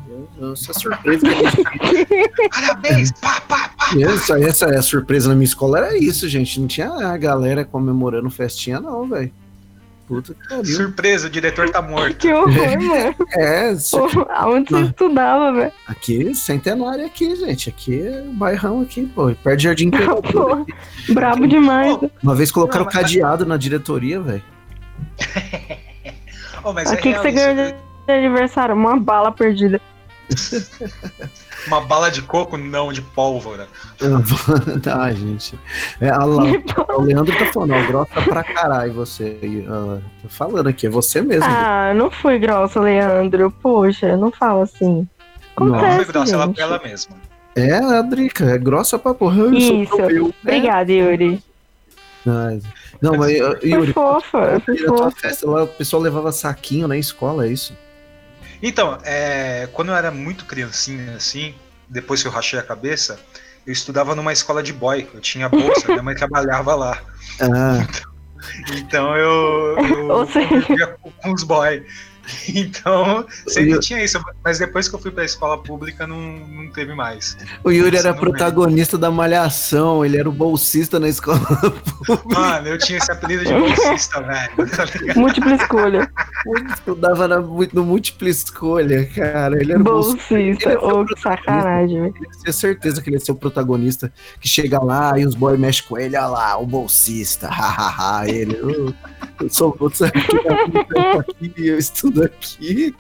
Essa surpresa que a gente [laughs] Parabéns! Pá, pá, pá! essa, essa é a surpresa na minha escola era isso, gente. Não tinha a galera comemorando festinha, não, velho. Puta que pariu. Surpresa, o diretor tá [laughs] morto. Que horror, mano. [laughs] É, isso aqui, Pô, Aonde você estudava, velho? aqui, centenário aqui, gente. Aqui é bairrão aqui, pô. Perto de Jardim. Pô, brabo demais. Uma vez colocaram Não, mas- cadeado na diretoria, velho. [laughs] oh, mas O é que, você ganhou né? de aniversário? Uma bala perdida. [laughs] Uma bala de coco, não, de pólvora. [laughs] ah, gente. É, a lá, o Leandro tá falando, ó, grossa pra caralho você. Ah, tô falando aqui, é você mesmo. Ah, não fui grossa, Leandro. Poxa, não fala assim. Não Acontece, foi grossa, ela gente. ela mesma. É, a Drica, é grossa pra porra. eu Isso. eu. Obrigada, Yuri. É. Não, mas Fui Yuri, fofa, fofa. festa lá, o pessoal levava saquinho na escola, é isso? Então, é, quando eu era muito criancinha, assim, depois que eu rachei a cabeça, eu estudava numa escola de boy. Eu tinha bolsa, minha mãe [laughs] trabalhava lá. Ah, Então eu, eu Ou seja- com com os boy. [laughs] Então, sempre Eu- tinha isso. Mas depois que eu fui pra escola pública, não, não teve mais. o Yuri era protagonista da Malhação, ele era o bolsista na escola. [laughs] Mano, eu tinha esse apelido de bolsista, [laughs] velho. Tá? Múltipla escolha. Ele estudava na, no múltipla escolha, cara. Ele era o bolsista. Bolsista. Ô, que sacanagem, velho. Eu tinha certeza que ele ia ser o protagonista que chega lá e os boys mexem com ele, olha lá, o bolsista, hahaha, ele, eu, eu sou você aqui, eu estudo aqui.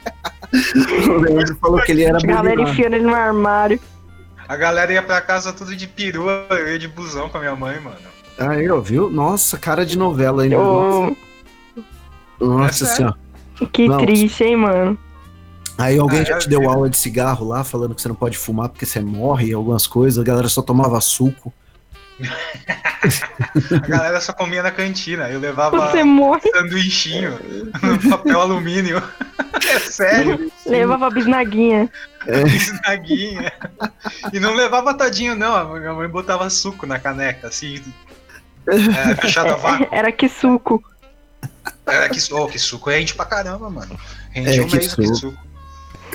[laughs] O Leandro falou que ele era A galera bonito. enfiando ele no armário. A galera ia pra casa tudo de perua, eu ia de busão com a minha mãe, mano. Aí, ó, viu? Nossa, cara de novela ainda. Ô, Nossa É senhora. que Não. triste, hein, mano. Aí alguém Ah, já te deu aula de cigarro lá, falando que você não pode fumar porque você morre, algumas coisas. A galera só tomava suco. [laughs] A galera só comia na cantina. Eu levava Você morre, sanduichinho no papel alumínio. [laughs] É sério, levava bisnaguinha. [laughs] bisnaguinha. E não levava todinho, não. A Minha mãe botava suco na caneca, assim. É, fechado a vácuo. Era que suco. Era que, oh, que suco rende pra caramba, mano. Rende É, um que mês que suco. suco.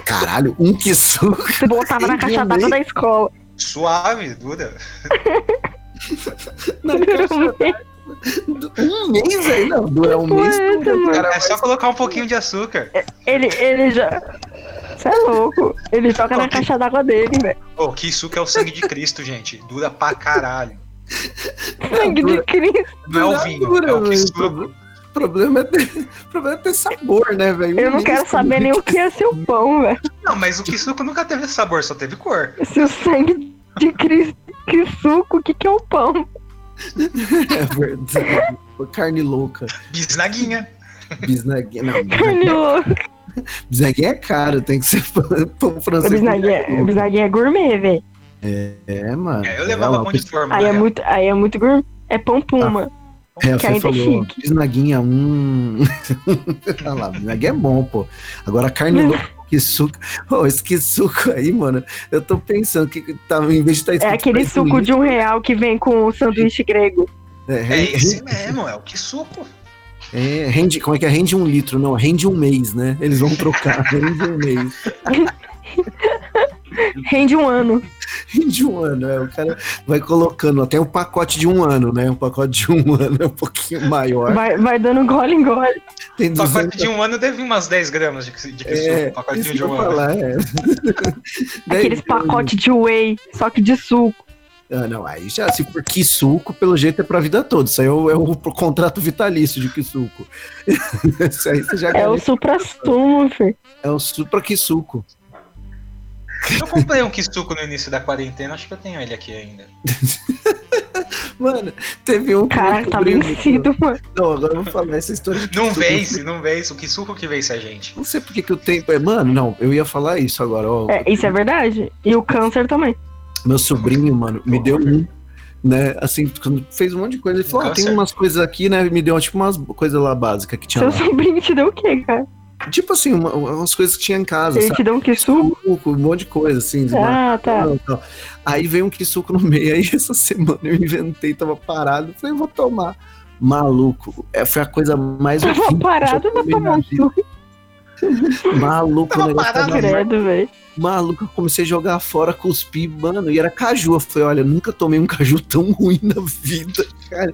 Caralho, um que suco. Você botava na caixa d'água da escola. Suave, dura. Na caixa d'água. Um mês aí, não, dura um mês. Dura, mano. cara. É só colocar um pouquinho de açúcar. Ele, ele já. Você é louco. Ele joga na caixa d'água dele, velho. Ô, que suco é o sangue de Cristo, gente. Dura pra caralho. Sangue de Cristo. Não é o Dura, vinho, dura, é o que suco. O problema é ter, problema é ter sabor, né, velho? Eu não quero mês saber nem o que é seu pão, velho. Não, mas o que suco nunca teve sabor, só teve cor. Se o sangue de Cristo. Que suco, o que, que é o pão? [laughs] É verdade. Carne louca. Bisnaguinha. Bisnaguinha. Não, Carne louca. bisnaguinha é caro, tem que ser [laughs] pão francês. bisnaguinha, o bisnaguinha é gourmet, velho. É, mano. É, eu levava lá, pão de forma. Aí é muito, aí é muito gourmet. É pão puma. É, que você ainda é falou, bisnaguinha, hum. [laughs] Olha lá, bisnaguinha é bom, pô. Agora carne louca, que suco. [laughs] Ô, esse que suco aí, mano, eu tô pensando que tá, em vez de estar É aquele suco de um real que vem com o sanduíche grego. É, É esse mesmo, é o que suco. é, rende, como é que é? Rende um litro, não, rende um mês, né? Eles vão trocar, [laughs] rende um mês. [laughs] Rende um ano. [laughs] Rende um ano, é. O cara vai colocando até um pacote de um ano, né? Um pacote de um [laughs] ano é um pouquinho maior. Vai, vai dando gole em gole. Tem O pacote 200 de um ano deve umas 10 gramas de, de que É, suco. Pacotinho isso de um ano. falar, é. [laughs] Aqueles Dez pacotes de whey, só que de suco. Ah, não, aí já, se for que suco, pelo jeito é pra vida toda. Isso aí é o, é o contrato vitalício de que suco. Isso aí você já É o supra-sumo, filho. É o supra que suco. Eu comprei um suco no início da quarentena, acho que eu tenho ele aqui ainda. [laughs] Mano, teve um. Caraca, meu tá vencido, mano. Não, agora eu vou falar essa história Não vence, não vence. O que suco que vence a gente. Não sei porque que o tempo é. Mano, não, eu ia falar isso agora, ó. É, isso é verdade. E o câncer também. Meu sobrinho, mano, me deu um. Né, assim, quando fez um monte de coisa. Ele falou: ah, tem umas coisas aqui, né? Me deu tipo umas coisas lá básicas que tinha Seu lá. sobrinho te deu o quê, cara? Tipo assim, uma- umas coisas que tinha em casa, Ele sabe? te deu um que suco? Suco, um monte de coisa, assim. Ah, tá. Não, não. Aí veio um suco no meio, [laughs] aí essa semana eu inventei, tava parado, falei, vou tomar. Maluco, é, foi a coisa mais Tava parado tomar na um. Maluco, Tava parado, tava Credo, velho. maluco, eu comecei a jogar fora, cuspi, mano, e era caju. Eu falei, olha, nunca tomei um caju tão [laughs] ruim na vida, cara.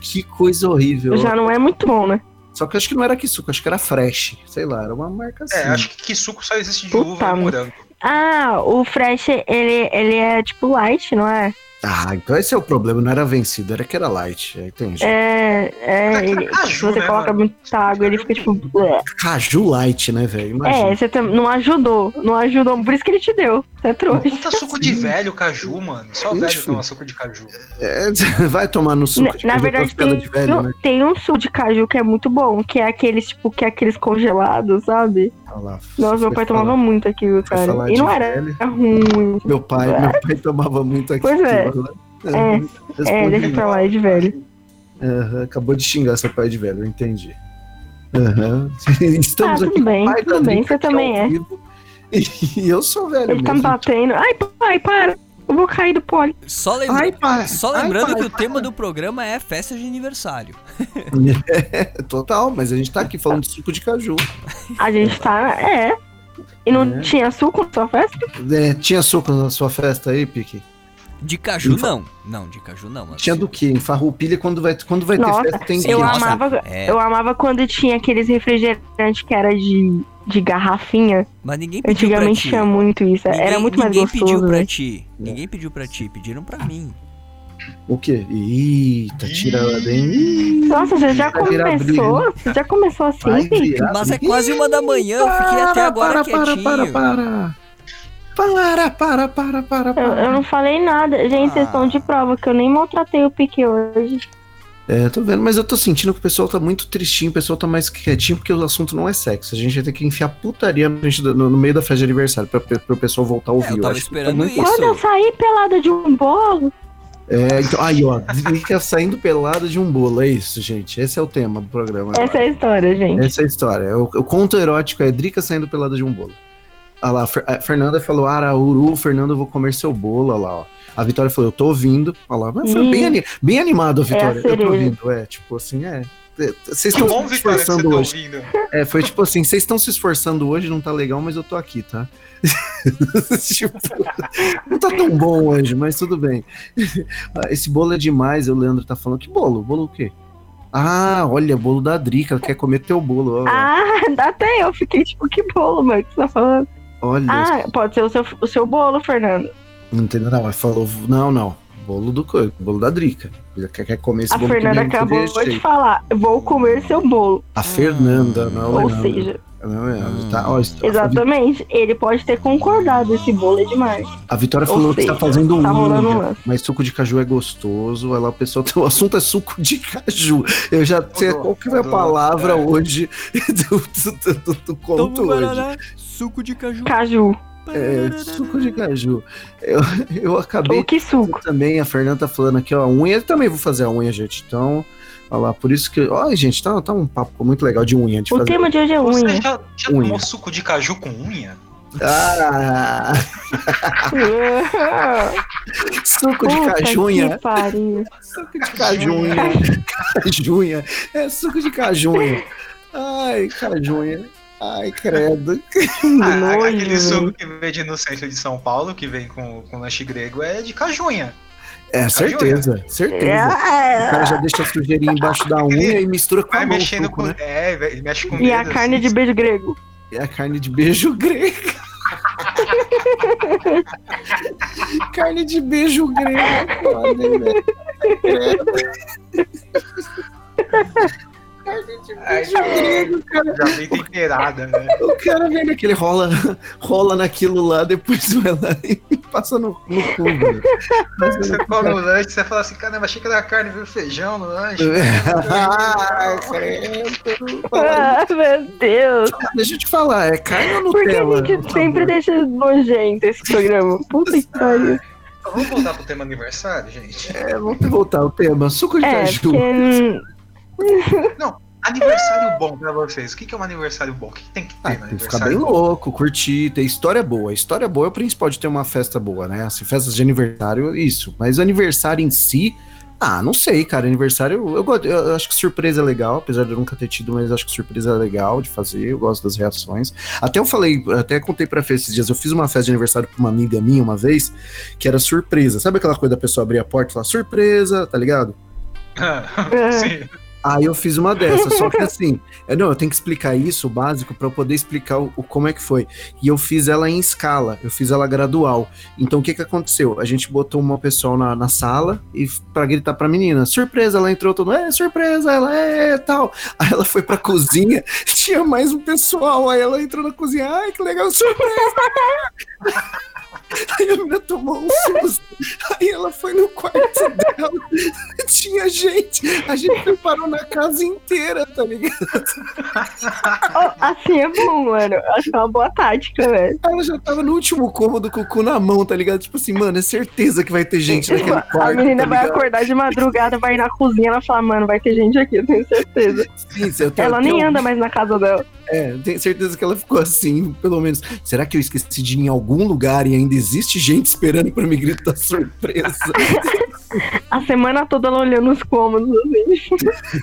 Que coisa horrível. Já não é muito bom, né? Só que eu acho que não era suco, acho que era fresh, sei lá, era uma marca assim. É, acho que suco só existe de Puta, uva e morango. Ah, o fresh, ele, ele é tipo light, não é? Ah, então esse é o problema, não era vencido, era que era light, aí tem jeito. É, é, é ele, caju, se você né, coloca mano? muita água, ele fica tipo. blé. Caju light, né, velho? É, você não ajudou. Não ajudou. Por isso que ele te deu. Você é trouxa. Puta suco de velho, caju, mano. Só Ixi. velho toma suco de caju. É, [laughs] vai tomar no suco Na, de na caju, verdade, costela tem, de velho, um- né? tem um suco de caju que é muito bom, que é aqueles, tipo, que é aqueles congelados, sabe? Nossa, meu pai falar- tomava muito aquilo, cara. E não era ruim. Meu pai, meu pai tomava muito aqui. Pois é. É, Respondi É, deixa pra lá, é de velho. Aham, acabou de xingar seu pai de velho, eu entendi. Aham. [laughs] Estamos Ah, aqui bem, pai tudo bem, Drica você também é. vivo. [laughs] E eu sou velho Ele tá me mesmo. batendo. Ai, pai, para. Eu vou cair do pole. Só, lembra- Ai, pai. Só ai, lembrando pai, que o pai. tema do programa é festa de aniversário. [laughs] É, total, mas a gente tá aqui falando de suco de caju. A gente tá. É. E não É. tinha suco na sua festa? É, tinha suco na sua festa aí, Pique? De caju, Infa- não. Não, de caju não. Tinha do quê? Em farroupilha, quando vai, quando vai ter Nossa, festa, tem eu nossa, amava. é. Eu amava quando tinha aqueles refrigerantes que era de, de garrafinha. Mas ninguém pediu pra Antigamente ti. tinha muito isso. Ninguém, era muito mais ninguém pediu gostoso, pra né? ti. Ninguém pediu pra ti. Pediram pra mim. O quê? Eita, tira ela bem. Nossa, você já começou? Você já começou assim? Mas é quase uma da manhã. Eu fiquei até agora para, para, quietinho. para, para. Para, para, para, para, Eu, para. eu não falei nada. Gente, vocês estão de prova que eu nem maltratei o Pique hoje. É, tô vendo, mas eu tô sentindo que o pessoal tá muito tristinho, o pessoal tá mais quietinho, porque o assunto não é sexo. A gente vai ter que enfiar putaria no, no- no meio da festa de aniversário pra, pra, pro pessoal voltar a ouvir. É, eu tava que tá esperando muito- isso. Quando eu saí pelada de um bolo, É, então, aí, ó, Drica saindo pelado de um bolo, é isso, gente. Esse é o tema do programa. agora. essa é a história, gente. Essa é a história. O, o conto erótico é Drica saindo pelada de um bolo. Olha lá, a a Fernanda falou, Arauru, Fernando, eu vou comer seu bolo, olha lá, ó. A Vitória falou, eu tô ouvindo. Olha lá, mas foi Ih. bem, bem animado a Vitória. eu tô ouvindo, é, tipo assim, é. Vocês Que estão bom, se Vitória, que você tá esforçando hoje. É, foi tipo assim, vocês estão se esforçando hoje, não tá legal, mas eu tô aqui, tá? [laughs] tipo, não tá tão bom hoje, mas tudo bem. Ah, Esse bolo é demais, o Leandro tá falando. Que bolo? Bolo o quê? Ah, olha, bolo da Drica, ela quer comer teu bolo. ó. Ah, [laughs] até eu fiquei tipo, que bolo, mano, que você tá falando? Olha, Ah, pode ser o seu, o seu bolo, Fernando. não entendeu? Não, ela falou, não, não. Bolo do bolo da Drica. Ela quer, quer comer esse A bolo que Fernanda acabou de falar, vou comer seu bolo. A Fernanda, não é Ou Leandro. seja, Não é, ela tá, ó, exatamente, ele pode ter concordado, esse bolo é demais. A Vitória Ou falou que seja, tá fazendo tá rolando um mas suco de caju é gostoso. O pessoal, [laughs] o assunto é suco de caju. Eu já sei qual que é a palavra hoje [laughs] do, do, do, do conto hoje. Suco de caju. Caju. É, suco de caju. Eu, eu acabei Ou que suco. também, a Fernanda tá falando aqui, ó, a unha, eu também vou fazer a unha, gente. Então, olha lá, por isso que. Ó, gente, tá, tá um papo muito legal de unha. De O fazer. tema de hoje é Você unha. já, já Unha. tomou suco de caju com unha? Ah, [laughs] suco de Puta cajunha. Suco de cajunha. [laughs] Cajunha. É suco de cajunha. Ai, cajunha. Ai, credo. [laughs] Ah, aquele suco que vende no centro de São Paulo, que vem com, com lanche grego, é de cajunha. É, certeza, certeza. O cara já deixa a sujeirinha embaixo da unha e mistura com a mão o mexendo suco, com. né? É, vai- mexe com E a dedo, carne assim. de beijo grego. É a carne de beijo [laughs] grego. carne de beijo grego. Olha, velho. Credo. Carne de Ai, beijo grego, cara. Já vem [laughs] temperada, né? O cara vem naquele rola, rola naquilo lá, depois vai lá e passa no, no cu, velho. Você come o lanche, você fala assim, caramba, achei que era carne, viu feijão no lanche. Ai, credo. Ah, meu Deus. Deixa eu te falar, é carne ou Por que Nutella? a gente sempre favor? deixa nojento esse programa? Puta que pariu. Então, Vamos voltar pro tema aniversário, gente? É, vamos voltar ao tema. Suco de É, caju. porque. hum, Aniversário bom pra vocês. O que que é um aniversário bom? O que que tem que ter Ah, no tem que ficar bem bom? louco, curtir, ter história boa. História boa é o principal de ter uma festa boa, né? Assim, festas de aniversário, isso. Mas o aniversário em si, ah, não sei, cara. Aniversário, eu, gosto- eu acho que surpresa é legal, apesar de eu nunca ter tido, mas acho que surpresa é legal de fazer. Eu gosto das reações. Até eu falei, até contei pra Fê esses dias, eu fiz uma festa de aniversário pra uma amiga minha uma vez, que era surpresa. Sabe aquela coisa da pessoa abrir a porta e falar surpresa, tá ligado? [laughs] Sim. Aí eu fiz uma dessas, só que assim, eu, [laughs] não, eu tenho que explicar isso, o básico, pra eu poder explicar o, o- como é que foi. E eu fiz ela em escala, eu fiz ela gradual. Então o que que aconteceu? A gente botou uma pessoa na, na sala e pra gritar pra menina, surpresa, ela entrou todo, é, surpresa, ela é, tal. Aí ela foi pra cozinha, [laughs] tinha mais um pessoal, aí ela entrou na cozinha, ai, que legal, surpresa! [laughs] Aí a menina tomou um susto. Aí ela foi no quarto dela. [laughs] Tinha gente. A gente preparou na casa inteira, tá ligado? [laughs] oh, assim é bom, mano. Acho que é uma boa tática, velho. Ela já tava no último cômodo com o cu na mão, tá ligado? Tipo assim, mano, é certeza que vai ter gente naquele quarto. a menina tá vai acordar de madrugada, vai ir na cozinha, ela fala, mano, vai ter gente aqui, eu tenho certeza. Sim, eu tenho- Ela nem anda mais na casa dela. É, tenho certeza que ela ficou assim, pelo menos. Será que eu esqueci de ir em algum lugar e ainda existe gente esperando pra me gritar surpresa? [laughs] A semana toda ela olhando os cômodos, assim.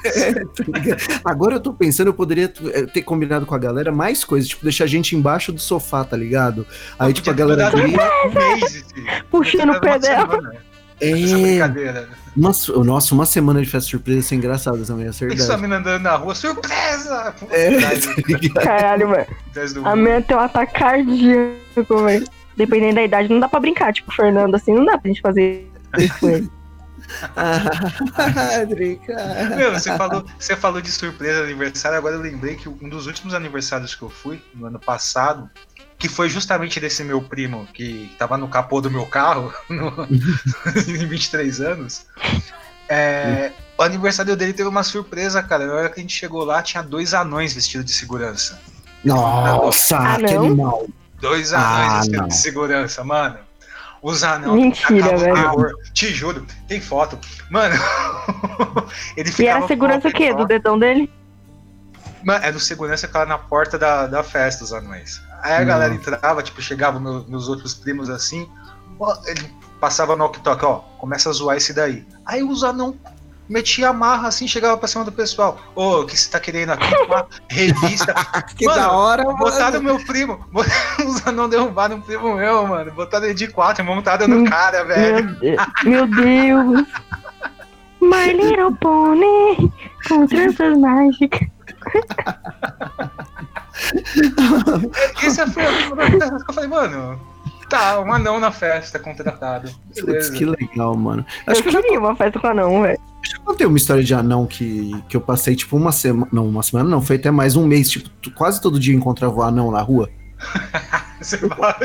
É, tá? Agora eu tô pensando, eu poderia eh, ter combinado com a galera mais coisas, tipo, deixar a gente embaixo do sofá, tá ligado? Aí, tipo, a galera durado um mês, esse- Puxando o pé dela. É, su- nossa, uma semana de festa surpresa ia ser engraçado também, é verdade. mina andando na rua, surpresa! É, tá? Caralho, mano. A minha tem um ataque cardíaco, velho. Dependendo da idade, não dá pra brincar. Tipo, o Fernando, assim, não dá pra gente fazer isso com ele. [laughs] Ah. Meu, você falou, você falou de surpresa de aniversário, agora eu lembrei que um dos últimos aniversários que eu fui, no ano passado, que foi justamente desse meu primo que tava no capô do meu carro, [laughs] no, [laughs] em 23 anos. é, o aniversário dele teve uma surpresa, cara. Na hora que a gente chegou lá, tinha dois anões vestidos de segurança. Nossa, Ah, que animal. Dois Ah, anões não. de segurança, mano. Os anões. Mentira, velho. terror. Te juro, tem foto. Mano, [laughs] ele E ficava era segurança o quê? Do dedão dele? Mano, é do segurança que lá na porta da, da festa, os anões. Aí a Não. galera entrava, tipo, chegava meu- meus outros primos assim, ó, ele passava no walkie-talkie, ó, começa a zoar esse daí. Aí os anão metia a marra assim, chegava pra cima do pessoal. Ô, o que você tá querendo aqui? Uma [laughs] revista. [laughs] Que Mano, da hora, Botaram meu primo. [laughs] Os não derrubaram um primo meu, mano. Botaram ele de quatro, montaram no cara, velho. Meu, De- meu Deus. My Little Pony com tranças mágicas. Isso foi a primeira coisa que eu falei, mano. Tá, um anão na festa contratado. Putz, Beleza. que legal, mano. Eu Acho que eu já queria uma festa com anão, velho. Já contei uma história de anão que, que eu passei, tipo, uma semana. Não, uma semana não, foi até mais um mês. Tipo, tu- quase todo dia eu encontrava o anão na rua. [laughs] Você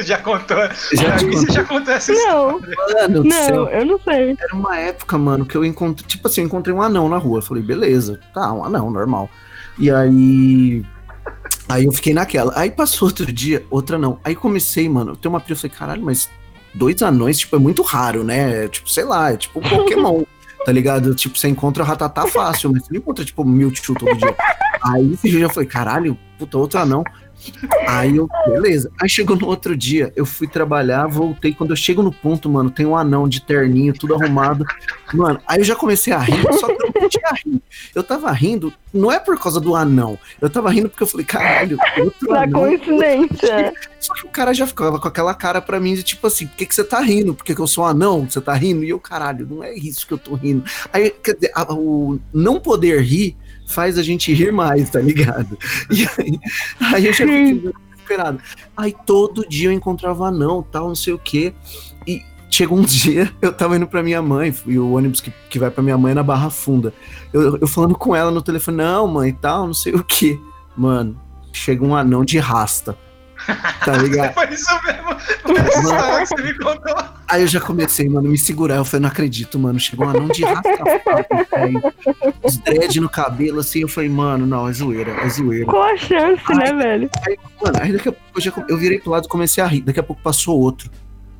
já contou. Já mim, contei. você já contou essa história. Não, Mano não, eu não sei. Era uma época, mano, que eu encontrei. Tipo assim, eu encontrei um anão na rua. Eu falei, beleza, tá, um anão, normal. E aí. Aí eu fiquei naquela. Aí passou [laughs] outro dia, outra não. Aí comecei, mano. Eu tenho uma prima, eu falei, caralho, mas dois anões, tipo, é muito raro, né? Tipo, sei lá, é tipo um [laughs] Pokémon. Tá ligado? Tipo, você encontra o Ratatá fácil, mas você não encontra, tipo, Mewtwo todo dia. Aí esse dia eu falei, caralho, puta, outro anão. Aí eu, beleza. Aí chegou no outro dia, eu fui trabalhar, voltei. Quando eu chego no ponto, mano, tem um anão de terninho, tudo arrumado. Mano, aí eu já comecei a rir, só que eu não tinha rindo. Eu tava rindo, não é por causa do anão. Eu tava rindo porque eu falei, caralho, [laughs] outro Na anão. coincidência. Só que o cara já ficava com aquela cara pra mim de tipo assim, por que, que você tá rindo? Porque que eu sou um anão, você tá rindo? E eu, caralho, não é isso que eu tô rindo. Aí, quer dizer, o não poder rir faz a gente rir mais, tá ligado? [laughs] E aí, aí eu já fiquei desesperado. Aí todo dia eu encontrava anão, tal, não sei o quê. E chegou um [laughs] dia, eu tava indo pra minha mãe, e o ônibus que, que vai pra minha mãe é na Barra Funda. Eu, eu falando com ela no telefone, não, mãe, tal, não sei o quê. Mano, chega um anão de rasta. Tá ligado? [laughs] Foi isso mesmo. Foi essa que você me contou. Aí eu já comecei, mano, me segurar. Eu falei, não acredito, mano. Chegou um anão de rastafari, velho. Os dread no cabelo, assim. Eu falei, mano, não, é zoeira, é zoeira. Qual a chance, né, velho? Mano, aí daqui a pouco eu, já, eu virei pro lado e comecei a rir. Daqui a pouco passou outro.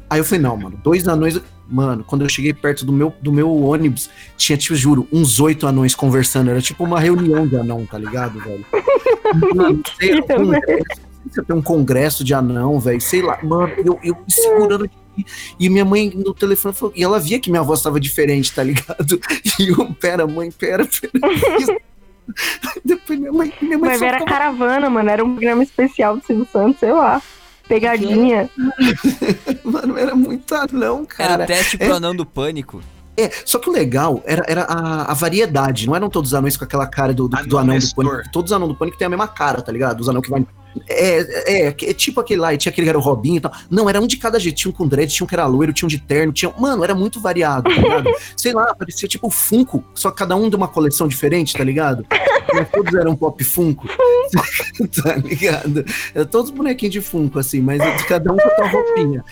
Aí eu falei, não, mano, dois anões. Mano, quando eu cheguei perto do meu, do meu ônibus, tinha, tipo, juro, uns oito anões conversando. Era tipo uma reunião de anão, tá ligado, velho? [laughs] Mano, sei, um Se tem um congresso de anão, velho. Sei lá, mano, eu, eu me segurando rir. E minha mãe no telefone falou, e ela via que minha voz tava diferente, tá ligado? [laughs] E eu, pera, mãe, pera, pera. [laughs] Depois minha mãe, minha mãe Mas era ficava- caravana, mano. Era um programa especial do Silvio Santos, sei lá. Pegadinha. [laughs] Mano, era muito anão, Era cara. teste pro anão do pânico. É, só que o legal era, era a, a variedade, não eram todos os anões com aquela cara do, do, do Anão do pânico. Todos os anãos do pânico têm a mesma cara, tá ligado? Os anão que vai. É, é, é, tipo aquele lá, e tinha aquele que era o Robinho e tal. Não, era um de cada jeito. Tinha um com dread, tinha um que era loiro, tinha um de terno, tinha. Mano, era muito variado, tá ligado? [laughs] Sei lá, parecia tipo Funko, só que cada um de uma coleção diferente, tá ligado? Mas todos eram pop Funko. [laughs] tá ligado? Era todos bonequinhos de Funko, assim, mas cada um com a sua roupinha.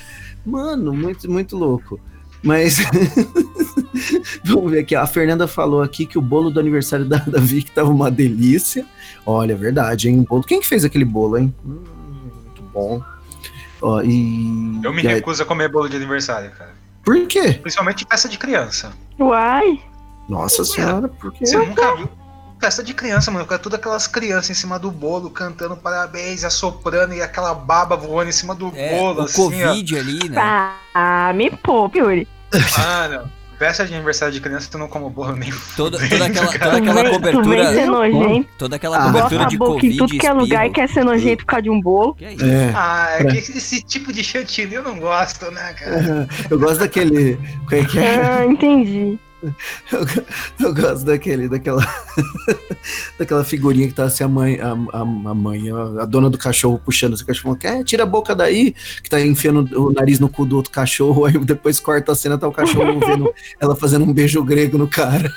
Mano, muito, muito louco. Mas. [laughs] Vamos ver aqui. A Fernanda falou aqui que o bolo do aniversário da, da Vicky tava uma delícia. Olha, é verdade, hein? O bolo. Quem que fez aquele bolo, hein? Hum, muito bom. Ó, e. Eu me e aí- recuso a comer bolo de aniversário, cara. Por quê? Principalmente festa de criança. Uai. Nossa senhora, por quê? Você nunca viu? Festa de criança, mano. Com todas aquelas crianças em cima do bolo, cantando parabéns, assoprando e aquela baba voando em cima do É, bolo, o assim, ó. Covid ali, né? Ah, me poupe, Yuri. Mano, festa de aniversário de criança, tu não como bolo nem [laughs] Toda, toda aquela, toda aquela cobertura. ser nojento, Toda aquela Ah, cobertura de boca Covid. em tudo que é lugar e quer ser nojento por causa de um bolo. Que é isso? É. Ah, é Pra- que esse tipo de chantilly eu não gosto, né, cara? [laughs] Eu gosto daquele. É que é? Ah, entendi. Eu, [laughs] eu gosto daquele, daquela. [laughs] daquela figurinha que tá assim, a mãe, a, a, a mãe, a, a dona do cachorro puxando esse cachorro, falando, é, tira a boca daí, que tá enfiando o nariz no cu do outro cachorro, aí depois corta a cena, tá o cachorro [laughs] vendo ela fazendo um beijo grego no cara.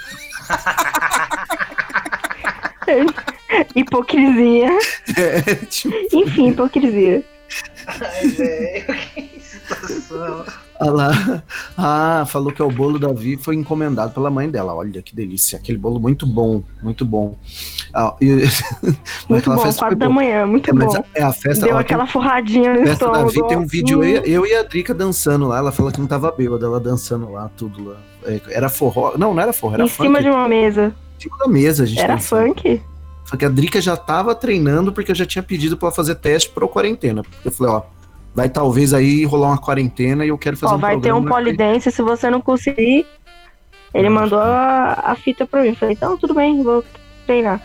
Hipocrisia. É, tipo, Enfim, hipocrisia. Ai, velho, que situação. Olha lá. [laughs] Ah, falou que é o bolo da Vi foi encomendado pela mãe dela. Olha que delícia. Aquele bolo muito bom, muito bom. Ah, e- [laughs] Muito bom, festa quatro foi da boa. manhã, muito É, bom. é a festa. Deu aquela forradinha no Festa da estômago. Vi tem um vídeo, Hum, eu, eu e a Drica dançando lá. Ela falou que não tava bêbada, ela dançando lá, tudo lá. É, Era forró. Não, não era forró, era em funk. cima de uma mesa. Em cima da mesa, a gente Era dançando. funk. Só que a Drica já tava treinando porque eu já tinha pedido pra ela fazer teste pro quarentena. Eu falei, ó, vai talvez aí rolar uma quarentena e eu quero fazer Ó, um vai ter um polidense, se você não conseguir, Ele mandou a, a fita pra mim. Falei, então tudo bem, vou treinar.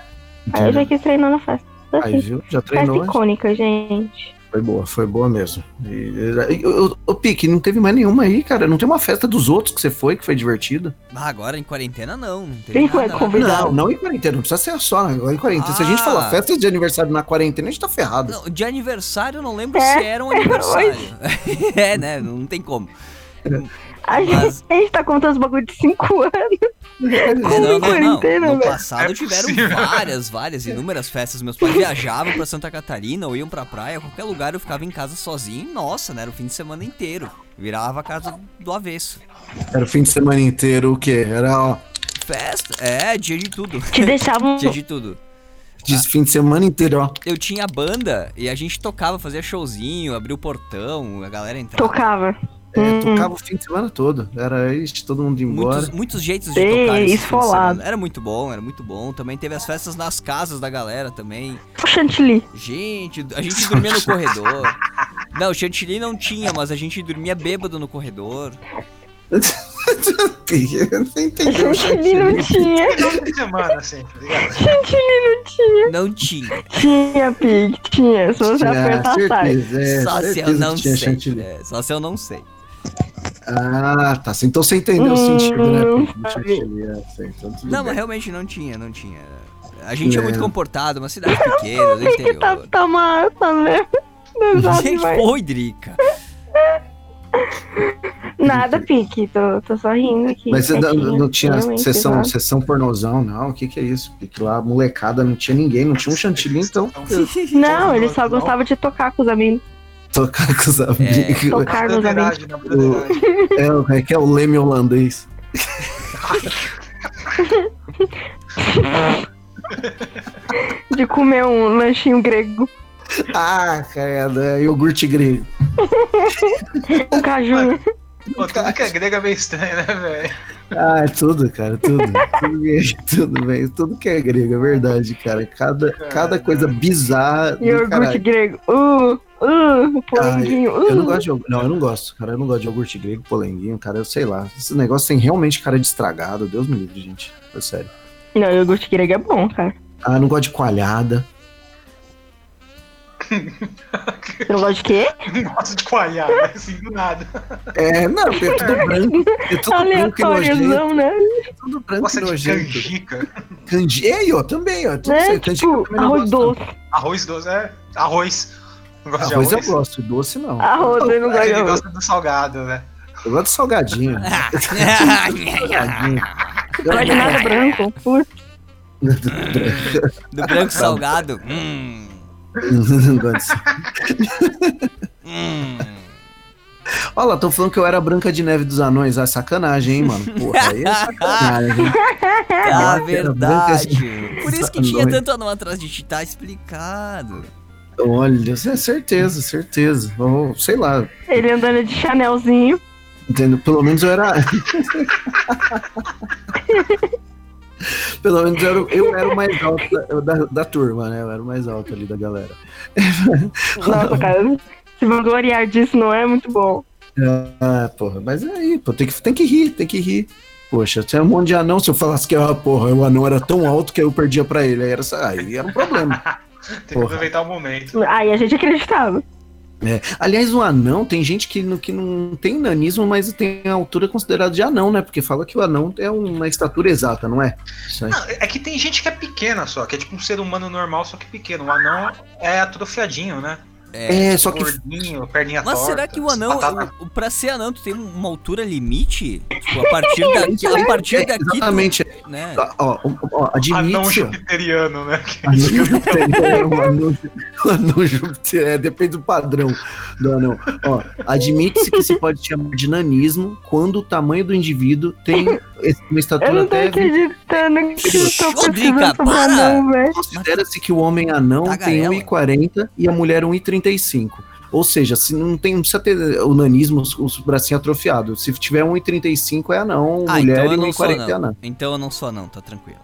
Aí eu já quis treinar na festa. Aí, Assim, viu? Já festa treinou. icônica, gente. Foi boa, foi boa mesmo. E, e, o, Pique, não teve mais nenhuma aí, cara. Não tem uma festa dos outros que você foi, que foi divertida. Ah, agora em quarentena não, não teve Quem nada. convidar? Não, não em quarentena, não precisa ser só agora em quarentena. Se a gente Ah. falar festa de aniversário na quarentena, a gente tá ferrado. Não, de aniversário eu não lembro É, se era um [laughs] aniversário. [laughs] é, né? Não tem como. A gente, Mas- gente tá contando os bagulho de 5 [laughs] anos. É, Como não, não, não. No velho? passado É tiveram possível. várias, várias, inúmeras festas. Meus pais viajavam pra Santa Catarina ou iam pra praia, qualquer lugar eu ficava em casa sozinho. Nossa, né? Era o fim de semana inteiro. Virava a casa do avesso. Era o fim de semana inteiro, o quê? Era, ó, Festa, é, dia de tudo. Te deixavam. [laughs] Dia de tudo. de fim de semana inteiro, ó. Eu tinha banda e a gente tocava, fazia showzinho, abria o portão, a galera entrava. Tocava. É, Hum. tocava o fim de semana todo. Era isso, todo mundo ia embora. Muitos, muitos jeitos de Ei, tocar esfolado. Era muito bom, era muito bom. Também teve as festas nas casas da galera também. O chantilly. Gente, a gente dormia no corredor. [laughs] Não, chantilly não tinha, mas a gente dormia bêbado no corredor. [laughs] Você entendeu? Chantilly não tinha. Semana, assim, tá? Chantilly não tinha. Não tinha. Tinha, Pig, tinha. Se você Tinha, apertar, sai. certeza, é, só se eu não sei. É, só se eu não sei. Ah, tá. Então você entendeu o Hum, sentido, né? não Pique? então tudo Não, mas realmente não tinha, não tinha. A gente é, É. muito comportado, uma cidade pequena, do [laughs] Que tá, interior. tá massa, né? [laughs] Gente, foi, Drica. Nada, Pique. Tô, tô só rindo aqui. Mas você não, não tinha sessão, exato. sessão pornozão, não? O que que é isso? Porque lá, molecada, não tinha ninguém, não tinha um chantilly, então Não, ele só gostava de tocar com os amigos. Tocar com os amigos. Tocar nos amigos. É, o- é que é o leme holandês. [laughs] De comer um lanchinho grego. Ah, cara, é iogurte grego. Um caju. Pô, tudo que é grego é meio estranho, né, velho? Ah, é tudo, cara, tudo. tudo, que- [laughs] tudo bem, tudo que é grego, é verdade, cara. Cada, cada coisa bizarra. Iogurte grego. Uh, uh, o polenguinho. Eu não Uh. gosto de iogurte. Não, eu não gosto, cara. Eu não gosto de iogurte grego, polenguinho, cara. Eu sei lá. Esse negócio tem realmente cara de estragado. Deus me livre, gente. É sério. Não, iogurte grego é bom, cara. Ah, eu não gosto de coalhada. [laughs] Você não gosta de quê? Não gosto de coalhada, [laughs] assim, do nada. É, não, é tudo branco. É tudo branco e nojento. Aleatóriozão, né? É tudo branco Gosta e de nojento. canjica. Canji. Ei, ó, também, ó. Tudo É, certo. Canjica eu tipo, não arroz doce. Arroz doce, é. Arroz. Gosto Arroz de eu arroz. gosto, doce não. Arroz, eu não gosto de Ele gosta do salgado, né? Eu gosto de salgadinho. [laughs] salgadinho. Não gosto de nada branco. Putz. Do branco salgado. Hum, Não gosto de hum. Olha lá, estão falando que eu era a Branca de Neve dos Anões. Ah, sacanagem, hein, mano? Porra, aí é sacanagem. [laughs] Ah, verdade. Por isso que tinha tanto anão atrás de ti, tá explicado. Olha, é certeza, certeza. Ou, sei lá, Ele andando de Chanelzinho. entendo. Pelo menos eu era. [laughs] Pelo menos eu era, eu era o mais alto da, da, da turma, né? Eu era o mais alto ali da galera. [laughs] Nossa, cara. Se vangloriar disso não é muito bom. Ah, porra, mas é aí, pô, tem que, tem que rir, tem que rir. Poxa, tinha um monte de anão, se eu falasse que, ah, porra, o anão era tão alto que eu perdia pra ele, aí era, aí era um problema. [laughs] Tem que aproveitar o momento. Aí a gente acreditava. É. Aliás, o anão, tem gente que, não- que não tem nanismo, mas tem a altura considerada de anão, né? Porque fala que o anão é uma estatura exata, não é? Isso aí. Não, é que tem gente que é pequena só, que é tipo um ser humano normal, só que pequeno. O anão é atrofiadinho, né? É, só que. Gordinho, perninha Mas torta. será que o anão, batata- o- pra ser anão, tu tem uma altura limite? Tipo, a partir daqui, a partir É, daqui, tu, exatamente. né? Ó, ó, ó, Anão admite. ó. jupiteriano, né? [laughs] Anão Júpiter, o anão- anão Júpiter, é, depende do padrão do anão. Ó, admite-se que se pode chamar de nanismo quando o tamanho do indivíduo tem uma Eu estatura não tô até acreditando que eu tô sobre para! anão, velho. Considera-se que o homem anão tem Tagarela. 1,40 e a mulher 1,35. Ou seja, se não tem, não precisa ter o nanismo, os, os bracinhos atrofiados. Se tiver 1,35 é anão, Ah, mulher então eu e não sou 1,40 é anão. Então eu não sou anão, tá tranquilo.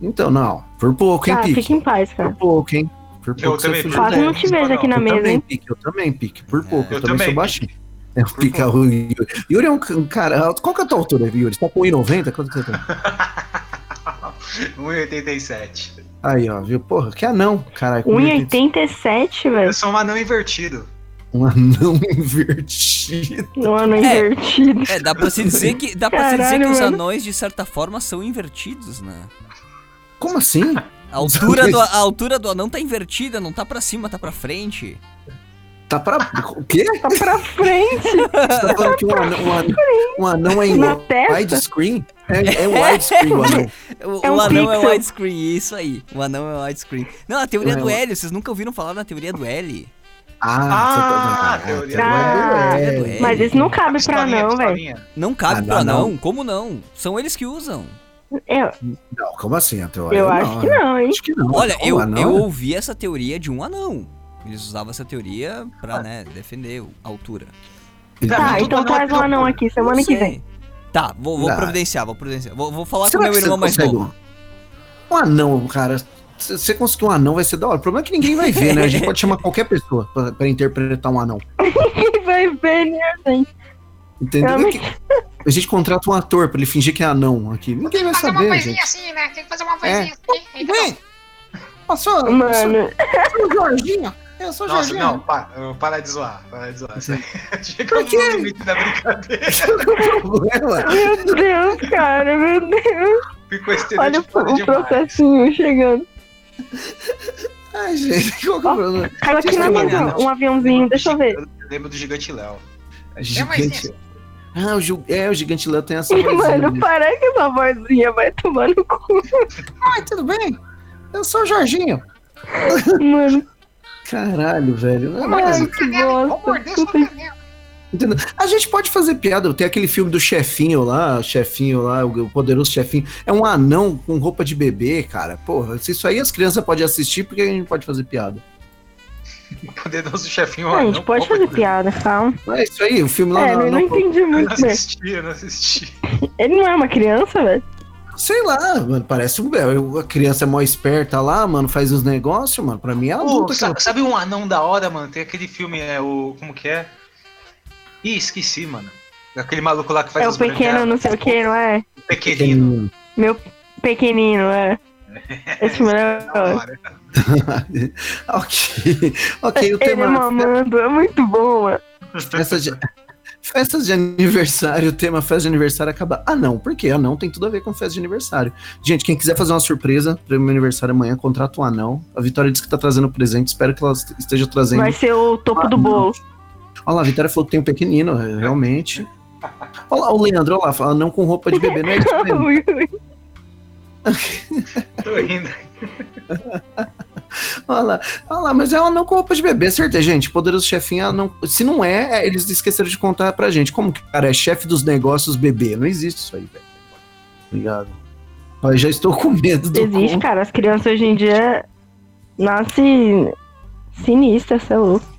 Então, não. Por pouco, hein, Tá, Pique? fica em paz, cara. Por pouco, hein? Por pouco também, você por fugiu. Quase não te vejo aqui na Eu mesa, também, hein? Pique. Eu também, Pique. Por pouco. Eu Eu, também, também, sou baixinho. É o pica-ru Yuri. Yuri é um, um cara. Qual que é a tua altura, Yuri? Você tá com 1,90? Quanto que você tem? [laughs] 1,87. Aí, ó, viu? Porra, que anão, caralho. com 1,87, Eu velho. sou um anão invertido. Um anão [laughs] invertido. No ano É. invertido. É, dá pra se dizer que, dá pra se dizer Caralho, que os anões, de certa forma, são invertidos, né? Como assim? A altura, do, [laughs] a altura do anão tá invertida, não tá pra cima, tá pra frente. Tá pra. O quê? Tá pra frente. Você tá falando que um anão, um anão, um anão é em widescreen? É, é widescreen o anão. [laughs] O, É o um anão é pixel. widescreen, isso aí. O anão é widescreen. Não, a teoria É, do o- L, vocês nunca ouviram falar na teoria do L? Ah, Ah, tá- a teoria é, Ah, é, do é. L. Mas isso não cabe pra não, velho. Não cabe Ah, pro não, anão? Como não? São eles que usam. Eu, Não, como assim a teoria? eu acho que não, hein? Acho que não. Olha, eu, eu é- ouvi essa teoria de um anão. Eles usavam essa teoria pra, né, defender a altura. Tá, Tudo então traz é um anão aqui semana que vem. Tá, vou, vou providenciar, vou providenciar. Vou, vou falar Será com meu que você irmão mais novo. Um anão, cara. Se você conseguir um anão, vai ser da hora. O problema é que ninguém vai ver, né? A gente pode chamar qualquer pessoa pra, pra interpretar um anão. [laughs] Quem vai ver, né, gente? Entendeu? Que- A gente contrata um ator pra ele fingir que é anão aqui. Ninguém vai fazer uma saber, coisinha gente. assim, né? Tem que fazer uma coisinha assim. Então, Vem! Eu sou, Mano, eu sou o Jorginho. Eu sou o Nossa, Jorginho. não, para, para de zoar, para de zoar. [laughs] Chega no limite da brincadeira. meu Deus, cara, meu Deus. Ficou Olha o, demais. processinho chegando. Ai, gente, qual que é o problema? Caiu aqui na mesa um aviãozinho, deixa eu ver. Eu lembro do Gigante Léo. Gigante. Ah, o, Ju- é, o Gigante Léo tem essa vozinha Mano, para que essa vozinha vai tomar no cu. Ai, tudo bem? Eu sou o Jorginho. Mano, Caralho, velho. É, Ai, mas- que bosta. entendeu? A gente pode fazer piada. Tem aquele filme do chefinho lá, chefinho lá, o poderoso chefinho. É um anão com roupa de bebê, cara. Porra, se isso aí as crianças podem assistir, porque a gente pode fazer piada. [laughs] Poderoso chefinho. A gente anão, pode fazer piada, calma. É isso aí, o filme lá É, não, eu não não- entendi Eu não muito bem. assisti, eu não assisti. Ele não é uma criança, velho? Sei lá, mano, parece um. é, A criança é mó esperta lá, mano, faz os negócios, mano. Pra mim é adulta, sa- cara. sabe um anão da hora, mano? Tem aquele filme, é o. Como que é? Ih, esqueci, mano. Aquele maluco lá que faz É o pequeno não sei o que, não é? Pequenino. Meu pequenino, é. [laughs] Esse filme é [laughs] ok. Ok, o Ele tema. mamando, é muito bom, mano. De, festas de aniversário, o tema festa de aniversário acaba. Ah, não, por quê? Anão tem tudo a ver com festa de aniversário. Gente, quem quiser fazer uma surpresa para meu aniversário amanhã, contrata um anão. A Vitória disse que tá trazendo presente, espero que ela esteja trazendo. Vai ser o topo do Ah, não. bolo. Olha lá, a Vitória falou que tem um pequenino, é, realmente. Olha lá, o Leandro, olha lá, anão com roupa de bebê, não é [laughs] isso mesmo? Ui, ui. Tô rindo. [laughs] [laughs] Olha lá, olha lá, mas é um anão com roupa de bebê, certeza, gente. Poderoso chefinho. Se não é, é, eles esqueceram de contar pra gente. Como que o cara é chefe dos negócios bebê? Não existe isso aí, velho. Obrigado. Olha, já estou com medo do Existe, cara. As crianças hoje em dia nascem sinistras, você é louco.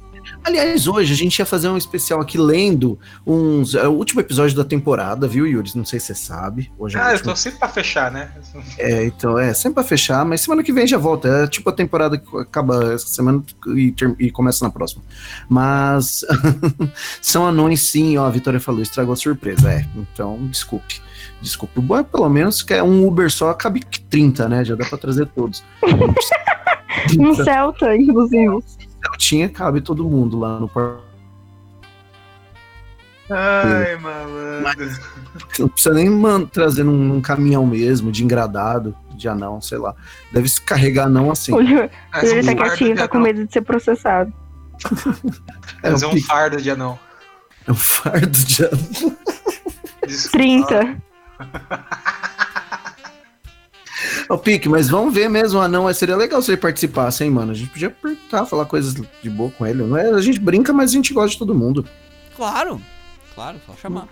Aliás, hoje a gente ia fazer um especial aqui lendo uns. É o último episódio da temporada, viu, Yuri? Não sei se você sabe. Hoje é Ah, eu tô sempre pra fechar, né? É, então, é, sempre pra fechar, mas semana que vem já volta. É tipo a temporada que acaba essa semana e, e começa na próxima. Mas [laughs] são anões sim, ó, a Vitória falou, estragou a surpresa. É, então, desculpe. Desculpe. O bom é pelo menos que é um Uber só, cabe 30, né? Já dá pra trazer todos. [laughs] [laughs] Um Celta, inclusive. Tinha, cabe todo mundo lá no parque. Ai, malandro. Não precisa nem man- trazer num, num caminhão mesmo, de engradado, de anão, sei lá. Deve se carregar anão assim. [laughs] O Júlio ele um tá quietinho, tá com medo de ser processado. [laughs] É Fazer um, um fardo de anão. é um fardo de anão. [laughs] Desculpa. 30. Ô, Pique, mas vamos ver mesmo o anão. Seria legal se ele participasse, hein, mano? A gente podia apertar, falar coisas de boa com ele. Não é, a gente brinca, mas a gente gosta de todo mundo. Claro, claro, só chamar.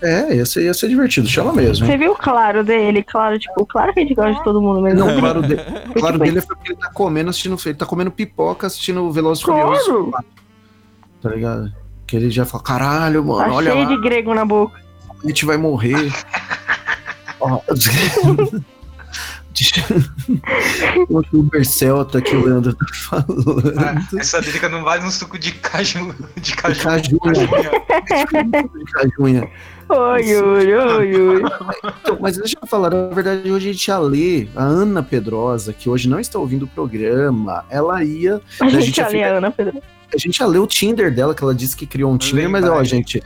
É, ia ser, ia ser divertido. Chama mesmo. hein? Você viu o claro dele? Claro, tipo, claro que a gente gosta de todo mundo, mas Não, não. claro, de, claro tipo, dele é porque ele tá comendo, assistindo. Ele tá comendo pipoca, assistindo o Velozes e Furiosos. Claro! Tá ligado? Que ele já fala: caralho, mano, Tá olha cheio lá, de grego na boca. a gente vai morrer. [laughs] Ó, [laughs] [laughs] [laughs] o Uber Celta que o Leandro tá falando. Ah, essa drica não vale um suco de caju. De caju. Caju. Cajunha. Oi, Yuri, oi, Yuri. Então, mas deixa eu falar, na verdade, hoje a gente ia ler a Ana Pedrosa, que hoje não está ouvindo o programa. Ela ia. A gente, gente ia- a Ana Pedro. A gente ia ler o Tinder dela, que ela disse que criou um Tinder, mas ó, Verdade. gente.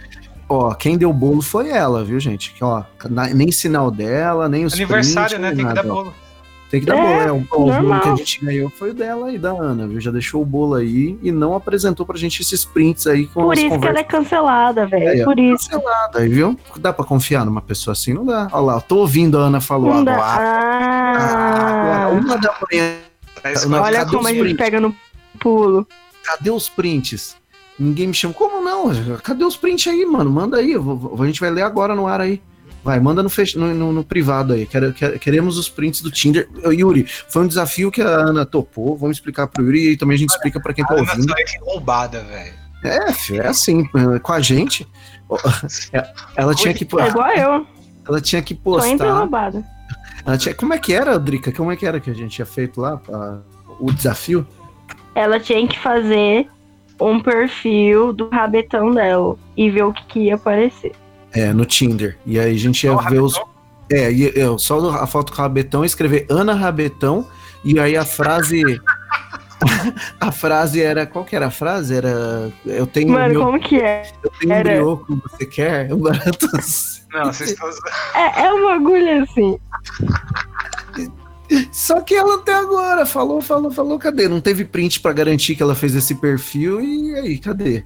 Ó, quem deu bolo foi ela, viu, gente? Que, ó, nem sinal dela, nem os Aniversário, prints, né? nem Tem que dar nada, ó. bolo. Tem que dar É, bolo, é. O, o bolo que a gente ganhou foi o dela e da Ana, viu? Já deixou o bolo aí e não apresentou pra gente esses prints aí com Por isso que ela conversas é cancelada, velho. Ó, Por isso. canceladas, aí, viu? Dá pra confiar numa pessoa assim? Não dá. Olha lá, tô ouvindo a Ana falou Não dá. agora. Ah, Agora, uma da manhã, olha cadê como a gente pega no pulo. cadê os prints? Ninguém me chama. Como não? Cadê os prints aí, mano? Manda aí. eu vou- a gente vai ler agora no ar aí. Vai, manda no, fech- no, no- no privado aí. Quero- quer- queremos os prints do Tinder. Yuri, foi um desafio que a Ana topou. Vamos explicar pro Yuri e também a gente explica pra quem tá Ana ouvindo. é roubada, velho. É, filho, é assim, com a gente. [laughs] é, Ela tinha que, É igual eu. ela tinha que postar. roubada. Ela tinha- como é que era, Drica? Como é que era que a gente tinha feito lá? a- o desafio? Ela tinha que fazer um perfil do rabetão dela e ver o que, que ia aparecer. É, no Tinder. E aí a gente ia Só ver os. É, e eu, só a foto com o Rabetão, escrever Ana Rabetão, e aí a frase. [laughs] a frase era. Qual que era a frase? Era. Eu tenho. Mano, meu, como que é? eu tenho um era- brioco, você quer? [laughs] Um barato assim. Não, vocês estão. É, é um bagulho assim. Só que ela até agora falou, falou, falou, cadê? Não teve print pra garantir que ela fez esse perfil e aí, cadê?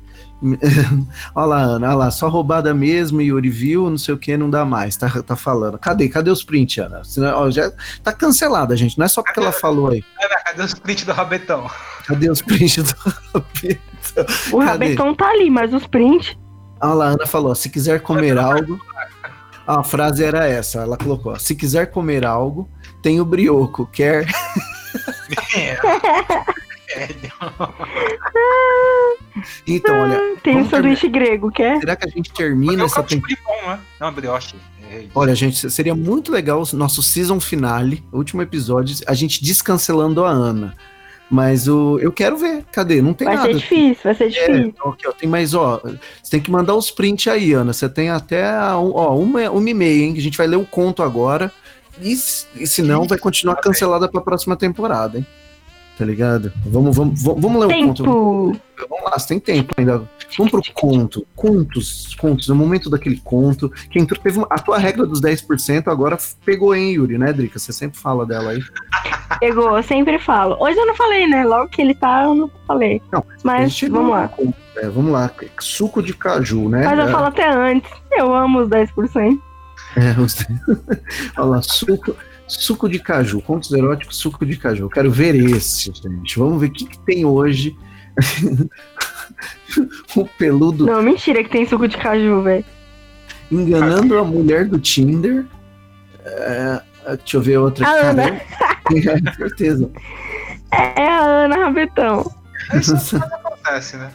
Olha lá, Ana, olha lá, só roubada mesmo, Yuri viu, não sei o que, não dá mais, tá, tá falando. Cadê? Cadê os prints, Ana? Senão, ó, já tá cancelada, gente, não é só porque ela falou aí. Ana, cadê os prints do rabetão? Cadê os prints do Rabetão? O Cadê? rabetão tá ali, mas os prints. Olha lá, Ana falou, se quiser comer algo... A frase era essa, ela colocou, ó, se quiser comer algo, tem o brioco, quer... [laughs] É. [laughs] É, Então, olha, [laughs] Tem o sanduíche grego, quer? será que a gente termina é essa tipo pão, né? Não, brioche. Errei. Olha, gente, seria muito legal o nosso season finale, o último episódio, a gente descancelando a Ana. Mas o, eu quero ver. Cadê? Não tem Vai nada. ser difícil, vai ser É, difícil. então aqui, ó, tem mais, ó. Você tem que mandar os prints aí, Ana. Você tem até a um- ó, uma, uma e meia, hein? Que a gente vai ler o conto agora. E, se- e se não, vai continuar cancelada pra próxima temporada, hein? Tá ligado? Vamos, vamos, vamos, ler o conto. Tempo. Vamos lá, você tem tempo ainda. Vamos pro conto. Contos, contos. No momento daquele conto. Quem entrou, teve uma- a tua regra dos 10% agora pegou, hein, Yuri, né, Drica? Você sempre fala dela aí. [laughs] Pegou, eu sempre falo. Hoje eu não falei, né? Logo que ele tá, eu não falei. Não, Mas vamos lá. É, vamos lá. Suco de caju, né? Mas eu É, falo até antes. Eu amo os 10%. É, os- [laughs] Olha lá, suco, suco de caju, contos eróticos, suco de caju. Eu quero ver esse, gente. Vamos ver o que, que tem hoje. [laughs] o peludo Não, mentira que tem suco de caju, velho. enganando a mulher do Tinder. É, deixa eu ver outra. A Cara, Ana. É, certeza. É é a Ana Rabetão. Isso acontece, né?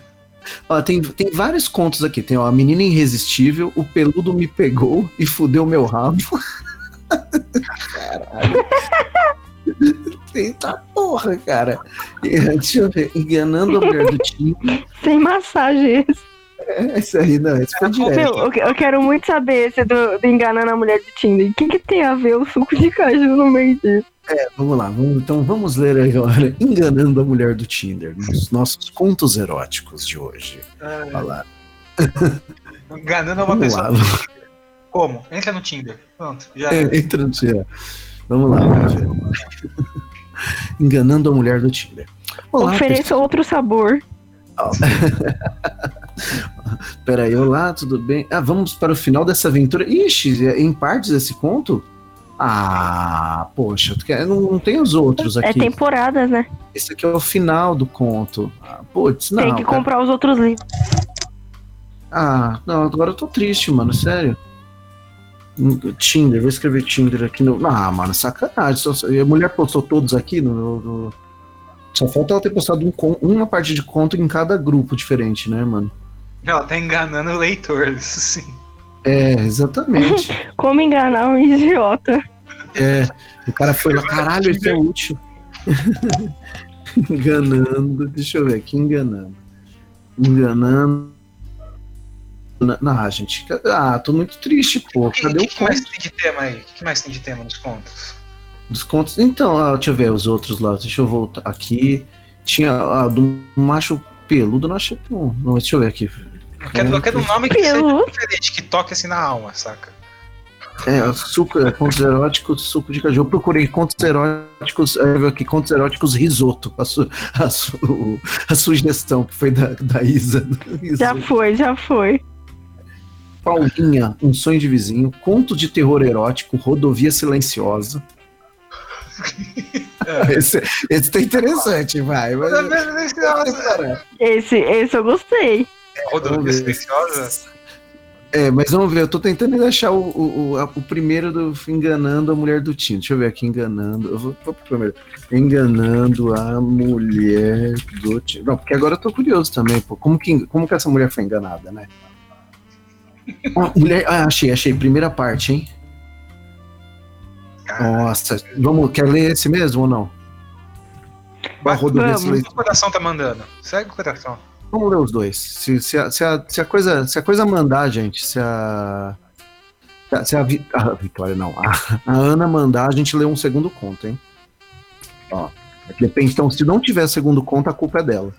Ó, tem, tem vários contos aqui. Tem ó, a menina irresistível, o peludo me pegou e fudeu meu rabo. Caralho. Eita porra, cara. [laughs] Deixa eu ver. Enganando a mulher do time. Sem massagem. É, isso aí, não. Esse foi Meu, direto. eu, eu quero muito saber esse do, do enganando a mulher do Tinder. O que, que tem a ver o suco de caju no meio disso? Vamos lá. Vamos, então vamos ler agora. [laughs] Enganando a mulher do Tinder. Nos nossos contos eróticos de hoje. Olha lá. Enganando uma Vamos pessoa. lá. Como? Entra no Tinder. Pronto. Já É, entra no Tinder. Vamos lá, vamos [laughs] ver. Enganando a mulher do Tinder. Olá, Ofereça outro sabor. [laughs] Peraí, olá, tudo bem? Ah, vamos para o final dessa aventura. Ixi, é em partes esse conto? Ah, poxa, não, não tem os outros É aqui. temporadas, né? Esse aqui é o final do conto. Ah, putz, não. tem que cara. comprar os outros livros. Ah, não, agora eu tô triste, mano, sério. Tinder, vou escrever Tinder aqui no. Ah, mano, sacanagem. Só- A mulher postou todos aqui no. no- Só falta ela ter postado um uma parte de conto em cada grupo diferente, né, mano? Ela tá enganando o leitor, [laughs] isso sim. É, exatamente. [laughs] Como enganar um idiota. É, o cara foi lá, caralho, esse é útil. [laughs] enganando, deixa eu ver aqui, enganando. Enganando. Não, gente, ah, tô muito triste, pô. Cadê o que, que mais tem de tema aí? O que mais tem de tema nos contos? Dos contos. Então, ah, deixa eu ver os outros lá. Deixa eu voltar aqui. Tinha a do macho peludo, não achei. Não, não, deixa eu ver aqui. Eu quero, eu quero um nome que seja diferente, que toque assim na alma, saca? É, suco, é, contos eróticos, suco de caju. Eu procurei contos eróticos, é, aqui, contos eróticos risoto, a, su, a, su, a sugestão que foi da, da Isa. Já foi, já foi. Paulinha, um sonho de vizinho, conto de terror erótico, rodovia silenciosa. [laughs] É. esse, esse tá interessante, vai. Esse, esse eu gostei. Rodovia silenciosa? É, mas vamos ver, eu tô tentando achar o, o, o, o, primeiro do Enganando a Mulher do Tino. Deixa eu ver aqui, Enganando. Eu vou, vou pro primeiro. Enganando a Mulher do Tino. Não, porque agora eu tô curioso também, pô. Como que, como que essa mulher foi enganada, né? Ah, mulher, ah, achei, achei. Primeira parte, hein? Nossa, vamos, quer ler esse mesmo ou não? Vamos. O coração tá mandando. Segue o coração. Vamos ler os dois. Se, se, a, se, a, se, a, coisa, se a coisa mandar, gente, se a. Se a, a Vitória, não. A, a, Ana mandar, a gente lê um segundo conto, hein? Ó. Depende, então, se não tiver segundo conto, a culpa é dela.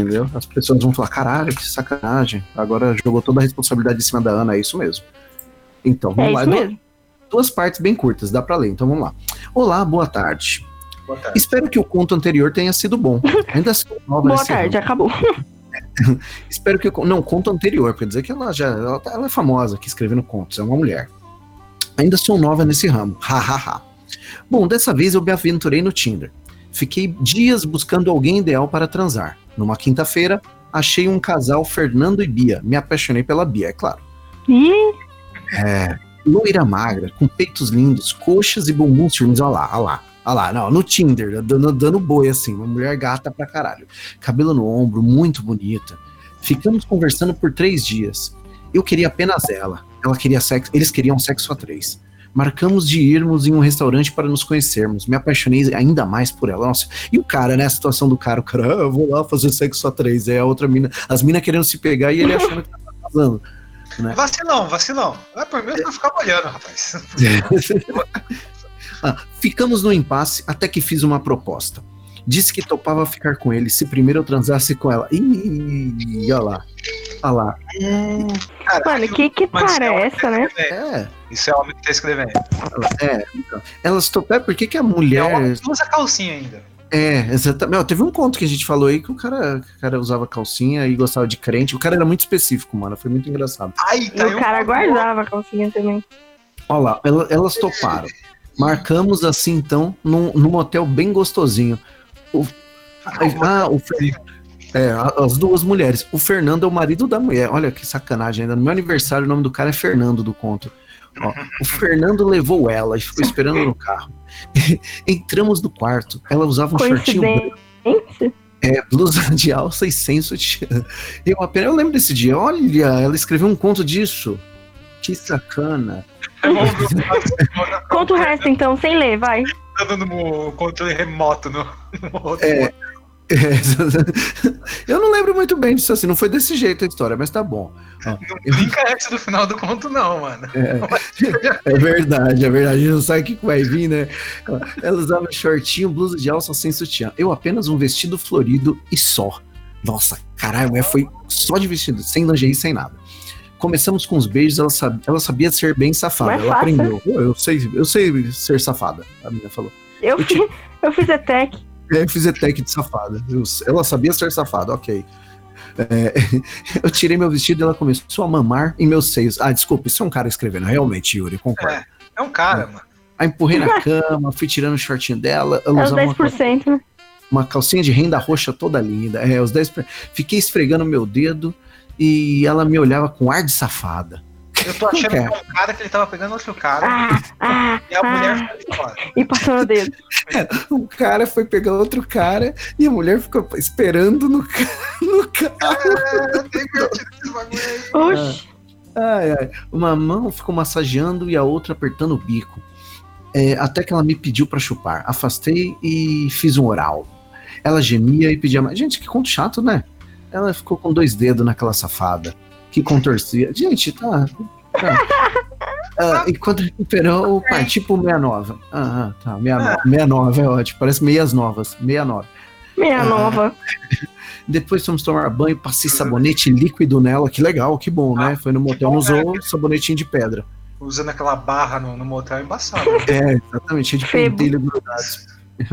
Entendeu? As pessoas vão falar: caralho, que sacanagem. Agora jogou toda a responsabilidade em cima da Ana, é isso mesmo. Então, vamos é lá. Isso mesmo. Duas partes bem curtas, dá pra ler, então vamos lá. Olá, boa tarde. Espero que o conto anterior tenha sido bom. [laughs] Ainda sou nova Boa tarde, ano. acabou. [laughs] Espero que o. Não, conto anterior, quer dizer que ela já. Ela, ela, é famosa aqui escrevendo contos, é uma mulher. Ainda sou nova nesse ramo. [laughs] Hahaha. Bom, dessa vez eu me aventurei no Tinder. Fiquei dias buscando alguém ideal para transar. Numa quinta-feira, achei um casal Fernando e Bia. Me apaixonei pela Bia, é claro. Ih? É. Loira magra, com peitos lindos, coxas e bumbuns firmes. Olha lá, olha lá. Olha lá, não, no Tinder, dando, dando boi assim, uma mulher gata pra caralho. Cabelo no ombro, muito bonita. Ficamos conversando por três dias. Eu queria apenas ela. Ela queria sexo, eles queriam sexo a três. Marcamos de irmos em um restaurante para nos conhecermos. Me apaixonei ainda mais por ela. Nossa, e o cara, né? A situação do cara, o cara, ah, eu vou lá fazer sexo a três. Aí a outra mina, as minas querendo se pegar e ele achando que tá fazendo. Né? Vacilão, vacilão. É por mim eu ficar olhando, rapaz. [laughs] Ah, ficamos no impasse até que fiz uma proposta. Disse que topava ficar com ele se primeiro eu transasse com ela. Ih, olha lá. Olha lá. Mano, que que cara é essa, né? É. Isso é homem que tá escrevendo. É, então. Elas toparam, por que que a mulher... É usa calcinha ainda. É, exatamente. Teve um conto que a gente falou aí que o cara, o cara usava calcinha e gostava de crente. O cara era muito específico, mano. Foi muito engraçado. Ai, tá e o cara um... guardava a calcinha também. Olha lá, elas toparam. Marcamos assim, então, num, num hotel bem gostosinho. O, ah, o é, as duas mulheres. O Fernando é o marido da mulher. Olha que sacanagem ainda. No meu aniversário, o nome do cara é Fernando do conto. Ó, o Fernando levou ela e ficou esperando no carro. [laughs] Entramos no quarto. Ela usava um shortinho branco. É, blusa de alça e sem sutiã. Eu apenas eu lembro desse dia. Olha, ela escreveu um conto disso. Que sacana. Conta o resto então, sem ler, vai. Tá dando no controle remoto no, no é, é, [laughs] eu não lembro muito bem disso assim, não foi desse jeito a história, mas tá bom. Ó, não brinca eu... essa do final do conto, não, mano. É, é verdade, é verdade. A gente não sabe o que vai vir, né? Ela usava shortinho, blusa de alça sem sutiã. Eu apenas um vestido florido e só. Nossa, caralho, foi só de vestido, sem lingerie, sem nada. Começamos com os beijos, ela, sabia, ela sabia ser bem safada. ela aprendeu. Eu sei, eu sei ser safada, a menina falou. Eu, eu, fiz, eu fiz ETEC. É, eu fiz ETEC de safada. Eu, ela sabia ser safada, ok. É, [laughs] eu tirei meu vestido e ela começou a mamar em meus seios. Ah, desculpa, isso é um cara escrevendo, realmente, Yuri, concordo. É, é um cara, é. mano. Aí empurrei na [laughs] cama, fui tirando o shortinho dela. Ela é os 10%, uma, né? Uma calcinha de renda roxa toda linda. É, os 10%. Fiquei esfregando meu dedo e ela me olhava com ar de safada. Eu tô achando que é um cara que ele tava pegando outro cara. Ah, ah, e a ah, mulher foi fora. E passou no dedo. É, [laughs] o cara foi pegar outro cara e a mulher ficou esperando no, [laughs] no carro. É, bagulho aí. Oxi. Ai, ai. Uma mão ficou massageando e a outra apertando o bico. é, até que ela me pediu pra chupar. Afastei e fiz um oral. Ela gemia e pedia mais. Gente, que conto chato, né? Ela ficou com dois dedos naquela safada. Que contorcia. Gente, tá. tá. [laughs] Ah, e quando recuperou, parti pro 69. Ah, tá. 69, 69 é ótimo. Parece meias novas. 69. Meia Ah. nova. [laughs] Depois fomos tomar banho, passei sabonete líquido nela. Que legal, que bom, né? Foi no motel, não usou né? sabonetinho de pedra. Usando aquela barra no, no motel é embaçado. né? É, exatamente, cheio de pentelho grudados.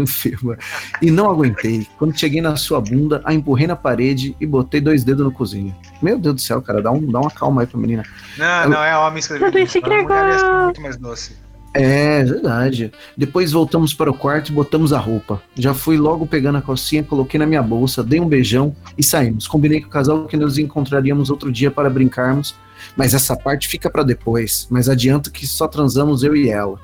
Febo. E não aguentei. Quando cheguei na sua bunda, a empurrei na parede e botei dois dedos no cozinho. Meu Deus do céu, cara, dá, um, dá uma calma aí pra menina. Não, não, é homem escrevendo ser legal. muito mais doce. É, verdade. Depois voltamos para o quarto e botamos a roupa. Já fui logo pegando a calcinha, coloquei na minha bolsa, dei um beijão e saímos. Combinei com o casal que nos encontraríamos outro dia para brincarmos, mas essa parte fica para depois. Mas adianto que só transamos eu e ela.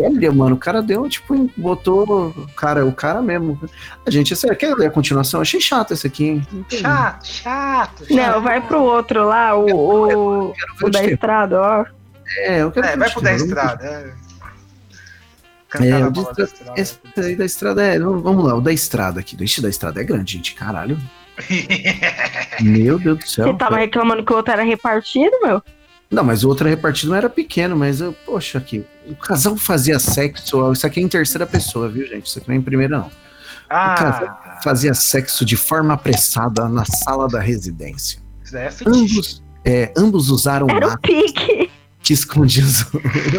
Olha, mano, o cara deu, tipo, botou. Cara, o cara mesmo. A gente, sério, quer ler a continuação? Achei chato esse aqui, hein? Chato, chato. Não, chato. vai pro outro lá, o, o, Quero ver o da estrada, ó. É, eu quero É, ver vai pro da estrada. É. É, o da estra- estrada. esse aí da estrada é. Vamos lá, o da estrada aqui. Ixi, da estrada é grande, gente. Caralho. [laughs] Meu Deus do céu. Você tava reclamando que o outro era repartido, meu? Não, mas o outro repartido não era pequeno, mas eu, poxa, aqui. O casal fazia sexo. Isso aqui é em terceira pessoa, viu, gente? Isso aqui não é em primeira, não. ah, Fazia sexo de forma apressada na sala da residência. isso é. Ambos, é, ambos usaram Era o pique. que escondia os...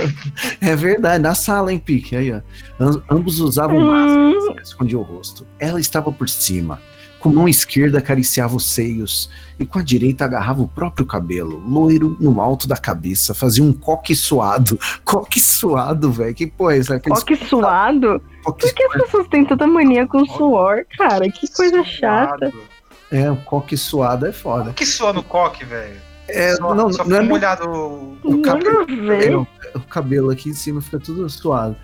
[laughs] É verdade, na sala, hein, Pique? Aí, ó. Am- Ambos usavam máscara Hum, que escondia o rosto. Ela estava por cima. Com mão esquerda acariciava os seios e com a direita agarrava o próprio cabelo, loiro, no alto da cabeça. Fazia um coque suado. [laughs] Coque suado, velho. Que porra é isso? Aqueles ó, que suado. coque Por que as pessoas têm tanta mania com suor, cara? Que coisa chata. É, o coque suado é foda. Como que soa no coque, velho? É, Só, não, só não é molhado o- o cabelo. É, o, o cabelo aqui em cima fica tudo suado.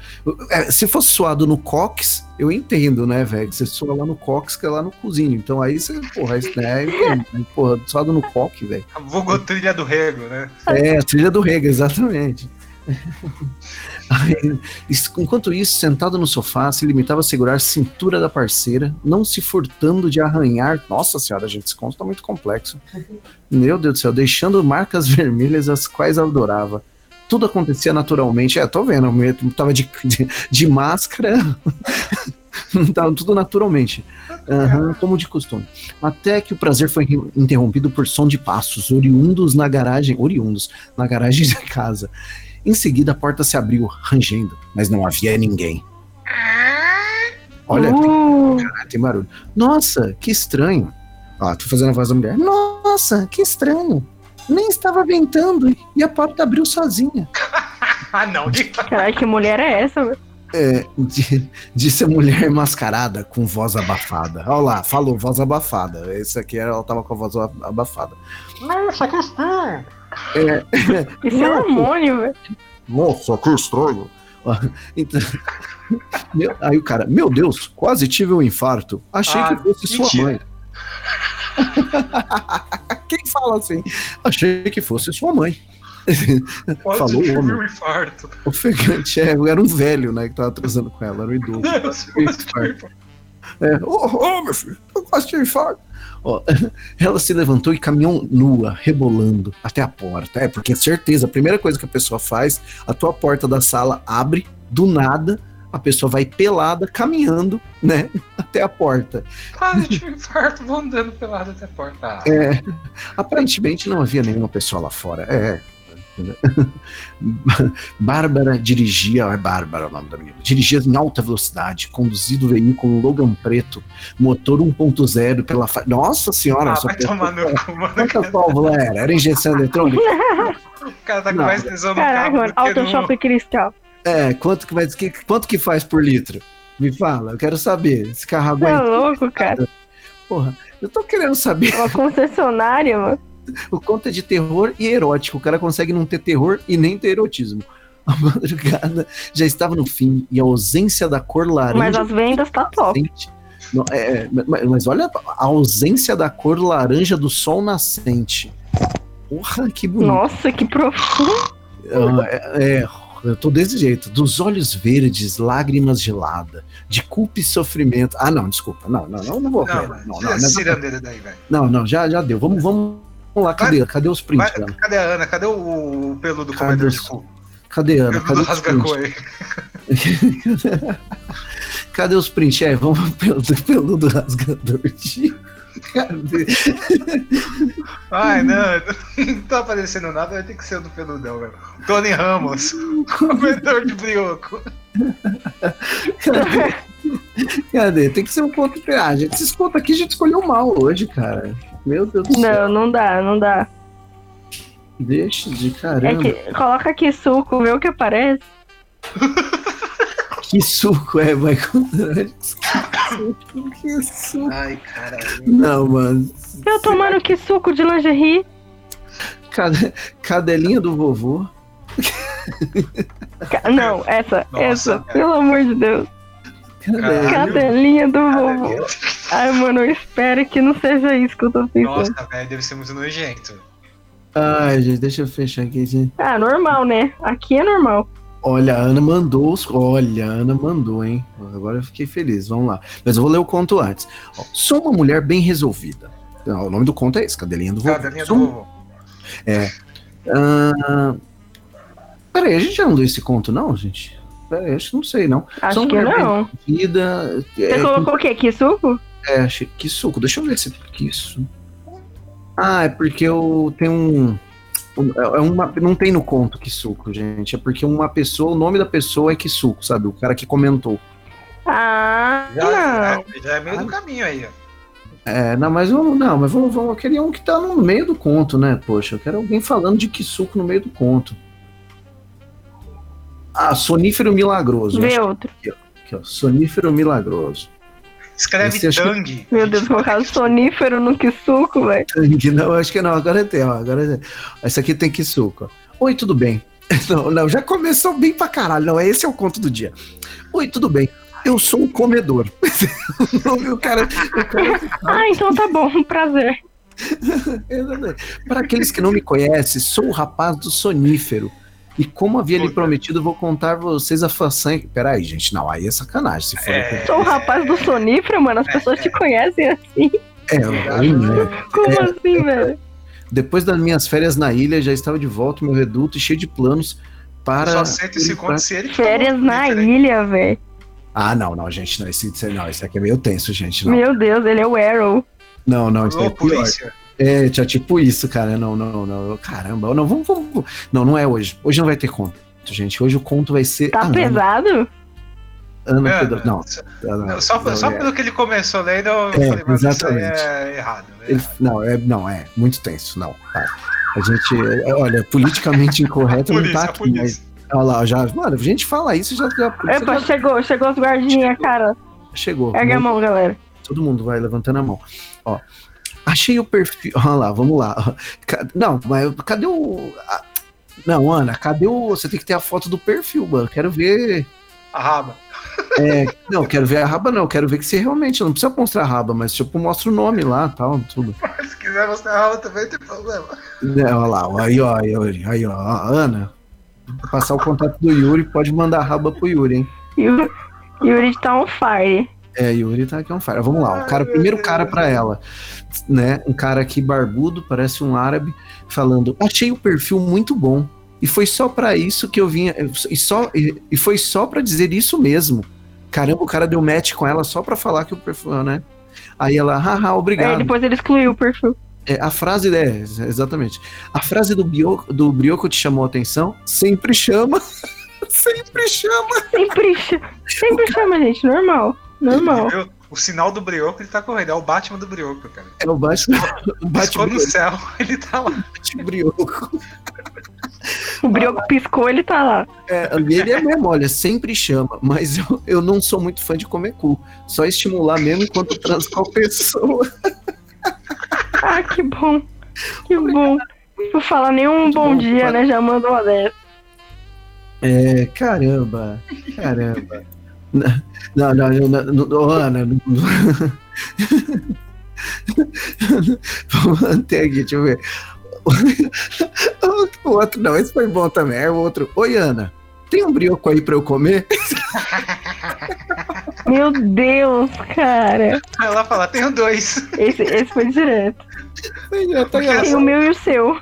É, se fosse suado no cox, eu entendo, né, velho? Você sua lá no cox, que é lá no cozinho. Então aí você, porra, isso né, Porra, suado no coque, velho. vulgo trilha do rego, né? É, trilha do Rega, exatamente. [laughs] [laughs] Enquanto isso, sentado no sofá, se limitava a segurar a cintura da parceira, não se furtando de arranhar. Nossa senhora, gente, esse conto tá muito complexo. Meu Deus do céu, deixando marcas [laughs] vermelhas as quais adorava. Tudo acontecia naturalmente. É, tô vendo, eu tava de, de, de máscara. [laughs] tava tudo naturalmente. Aham, como de costume. Até que o prazer foi interrompido por som de passos, oriundos na garagem, oriundos, na garagem da casa. Em seguida, a porta se abriu, rangendo, mas não havia ninguém. Olha, Uh, tem, tem barulho. Nossa, que estranho. Ó, tô fazendo a voz da mulher. Nossa, que estranho. Nem estava ventando e a porta abriu sozinha. [laughs] Ah, não. de- caralho, que mulher é essa? É, de- disse a mulher mascarada com voz abafada. Olha lá, falou voz abafada. Esse aqui ela tava com a voz abafada. Nossa, que estranho. [laughs] Isso é hormônio, velho. Nossa, que estranho. [laughs] Então, meu- aí o cara, meu Deus, quase tive um infarto. Achei Ah, que fosse sua mentira. mãe. [laughs] Quem fala assim? Achei que fosse sua mãe. Pode Falou ter homem. um infarto. Ofegante, é, era um velho, né, que tava transando com ela, era um idoso. Deus, infarto. É, ô, ô, meu filho, eu quase tive infarto. Ó, [laughs] ela se levantou e caminhou nua, rebolando até a porta. É, porque certeza, a primeira coisa que a pessoa faz, a tua porta da sala abre, do nada, a pessoa vai pelada, caminhando, né, [laughs] até a porta. Quase tive infarto, vou andando pelado até a porta. Ah, É, aparentemente não havia nenhuma pessoa lá fora. É. [laughs] Bárbara dirigia, é Bárbara o nome da menina, dirigia em alta velocidade, conduzido o veículo Logan preto, motor 1.0 pela fa... Nossa senhora, Ah, só vai pensou- tomar no [laughs] cu, mano. Quanta válvula era? Era injeção eletrônica? O cara tá com Não. mais tesão no Caraca, carro Auto no... Shopping Cristal. É, quanto que, vai, que- quanto que faz por litro? Me fala, eu quero saber. Esse carro Você é aguenta. louco, cara. Porra, eu tô querendo saber Uma concessionária, mano. O quanto é de terror e erótico. O cara consegue não ter terror e nem ter erotismo. A madrugada já estava no fim e a ausência da cor laranja. Mas as vendas tá top. Não, é, é, mas, mas olha a ausência da cor laranja do sol nascente. Porra, que bonito. Nossa, que profundo. Ah, É, é, eu tô desse jeito. Dos olhos verdes, lágrimas gelada, de culpa e sofrimento. Ah, não, desculpa. Não, não, não, não vou. Não, Não, não, não, não, não, não, já, já deu. Vamos, vamos, vamos lá. Cadê, cadê os prints, Vai- Ana? Cadê a Ana? Cadê o, o peludo Cadê comedor de cu? Cadê a Ana? Peludo [laughs] Cadê os prints? Cadê os prints? É, vamos [laughs] pelo peludo rasgador de. Cadê? Ai, não, não tá aparecendo nada, vai ter que ser o do peludão, velho. Tony Ramos, [laughs] comedor de brioco. Cadê? Cadê? Tem que ser um ponto. Ah, gente, esses pontos aqui a gente escolheu mal hoje, cara. Meu Deus do céu. Não, não dá, não dá. Deixa de É caramba. que coloca aqui suco, vê o que aparece. Que suco é, vai Que suco. Ai, caralho. Não, mano. Eu tomando que suco de lingerie. Cade- Cadelinha do vovô. Não, essa, Nossa, essa, cara. pelo amor de Deus. Caralho. Cadelinha do vovô. Ai, mano, eu espero que não seja isso que eu tô pensando. Nossa, velho, deve ser muito nojento. Ai, gente, deixa eu fechar aqui, gente. Ah, normal, né? Aqui é normal. Olha, a Ana mandou os. Olha, a Ana mandou, hein? Agora eu fiquei feliz. Vamos lá. Mas eu vou ler o conto antes. Ó, sou uma mulher bem resolvida. Não, o nome do conto é esse, Cadelinha do Vovô. Cadelinha do Sou- vovô. Ah, Peraí, a gente já não leu esse conto, não, gente? Peraí, acho que não sei, não. Acho uma que não. resolvida. Você É, colocou o quê? Que suco? É, achei que suco. Deixa eu ver se que isso. Ah, é porque eu tenho um. um- É uma, não tem no conto que suco, gente. É porque uma pessoa, o nome da pessoa é que suco, sabe? O cara que comentou. Ah, Já, não. já, já é meio do caminho aí, ó. É, não, mas vamos, não, mas vamos, vamos. Eu queria um que tá no meio do conto, né? Poxa, eu quero alguém falando de que suco no meio do conto. Ah, sonífero milagroso. Vê outro. que aqui, ó, sonífero milagroso. Escreve Esse que- Tang. Meu Deus, colocar sonífero no que suco, velho. Tangue, Não, acho que não. Agora tem, ó. Agora tem. Essa aqui tem que suco. ó. Oi, tudo bem? [laughs] Não, não, já começou bem pra caralho. Não, esse é o conto do dia. Oi, tudo bem? Eu sou um comedor. o [laughs] nome- o cara, o cara [laughs] Ah, então tá bom, prazer. Para aqueles que não me conhecem, sou o rapaz do sonífero. E como havia lhe prometido, vou contar vocês a façanha. Peraí, gente, não, aí é sacanagem. Se for. É. Sou o rapaz do sonífero, mano. As pessoas te conhecem assim. É, aí, né? Como assim, velho? Depois das minhas férias na ilha, já estava de volta meu reduto e cheio de planos para. Só aceita esse conto se ele Férias na hein? ilha, velho. Ah, não, não, gente, não, esse, esse- não, esse aqui é meio tenso, gente. Não, Meu Deus, ele é o Arrow. não, não, isso Alô, é pior. polícia. É, tinha tipo isso, cara. Não, não, não. Caramba, não, vamos, vamos. vamos. Não, não é hoje. Hoje não vai ter conto, gente. Hoje o conto vai ser. Tá Ana, pesado? Ana Mano, Pedro. Não, só- não, Só, não, só é. pelo que ele começou lendo, eu É, falei, isso aí exatamente. é errado. né? Ele- não, é, não, é muito tenso, não. tá. A gente, é, olha, politicamente [laughs] incorreto não tá Polícia, aqui, mas. polícia. Olha lá, já. Mano, a gente fala isso já. já, Epa, já chegou, chegou os guardinhas, cara. chegou. Ergue a mão, galera. Todo mundo vai levantando a mão. Ó. Achei o perfil. Olha lá, vamos lá. Não, mas cadê o. Não, Ana, cadê o. Você tem que ter a foto do perfil, mano. Quero ver. A raba. É, não, quero ver a raba, não. Quero ver que você realmente. Não precisa mostrar a raba, mas tipo, mostra o nome lá tal, tudo. [laughs] Se quiser mostrar a raba também, tem problema. É, olha lá, aí, ó, aí, ó, aí, ó, a Ana. vou Passar o contato do Yuri, pode mandar a raba pro Yuri, hein? Yuri, Yuri tá on fire. É, Yuri tá aqui on fire. Vamos lá, o cara, o primeiro cara pra ela, né? Um cara aqui barbudo, parece um árabe, falando: "Achei o perfil muito bom e foi só pra isso que eu vinha e só e, e foi só pra dizer isso mesmo. Caramba, o cara deu match com ela só pra falar que o perfil, né? Aí ela, haha, Aí obrigado. depois ele excluiu o perfil. É, a frase é, exatamente. A frase do Brioco, do Brioco te chamou a atenção? Sempre chama. [laughs] Sempre chama. Sempre, sempre chama, gente. Normal. Normal. O sinal do brioco ele tá correndo. É o Batman do brioco, cara. É o Batman. [laughs] O Piscou no Batman céu, [laughs] ele tá lá. Brioco. O brioco piscou, ele tá lá. É, ele é mesmo, olha, sempre chama, mas eu, eu não sou muito fã de comer cu. Só estimular mesmo enquanto transo com a pessoa. [laughs] Ah, que bom. Que bom. Não fala nenhum bom bom. dia, né? Já mandou uma dessa. É, caramba, caramba. Não, não, não, não, Ana. não- Vamos manter aqui, deixa eu ver. O outro, não, esse foi bom também. É o outro. Oi, Ana. tem um brioco aí pra eu comer? Meu Deus, cara. Ela fala, tenho dois. Esse, esse foi direto. Já tá Tem o meu e o seu.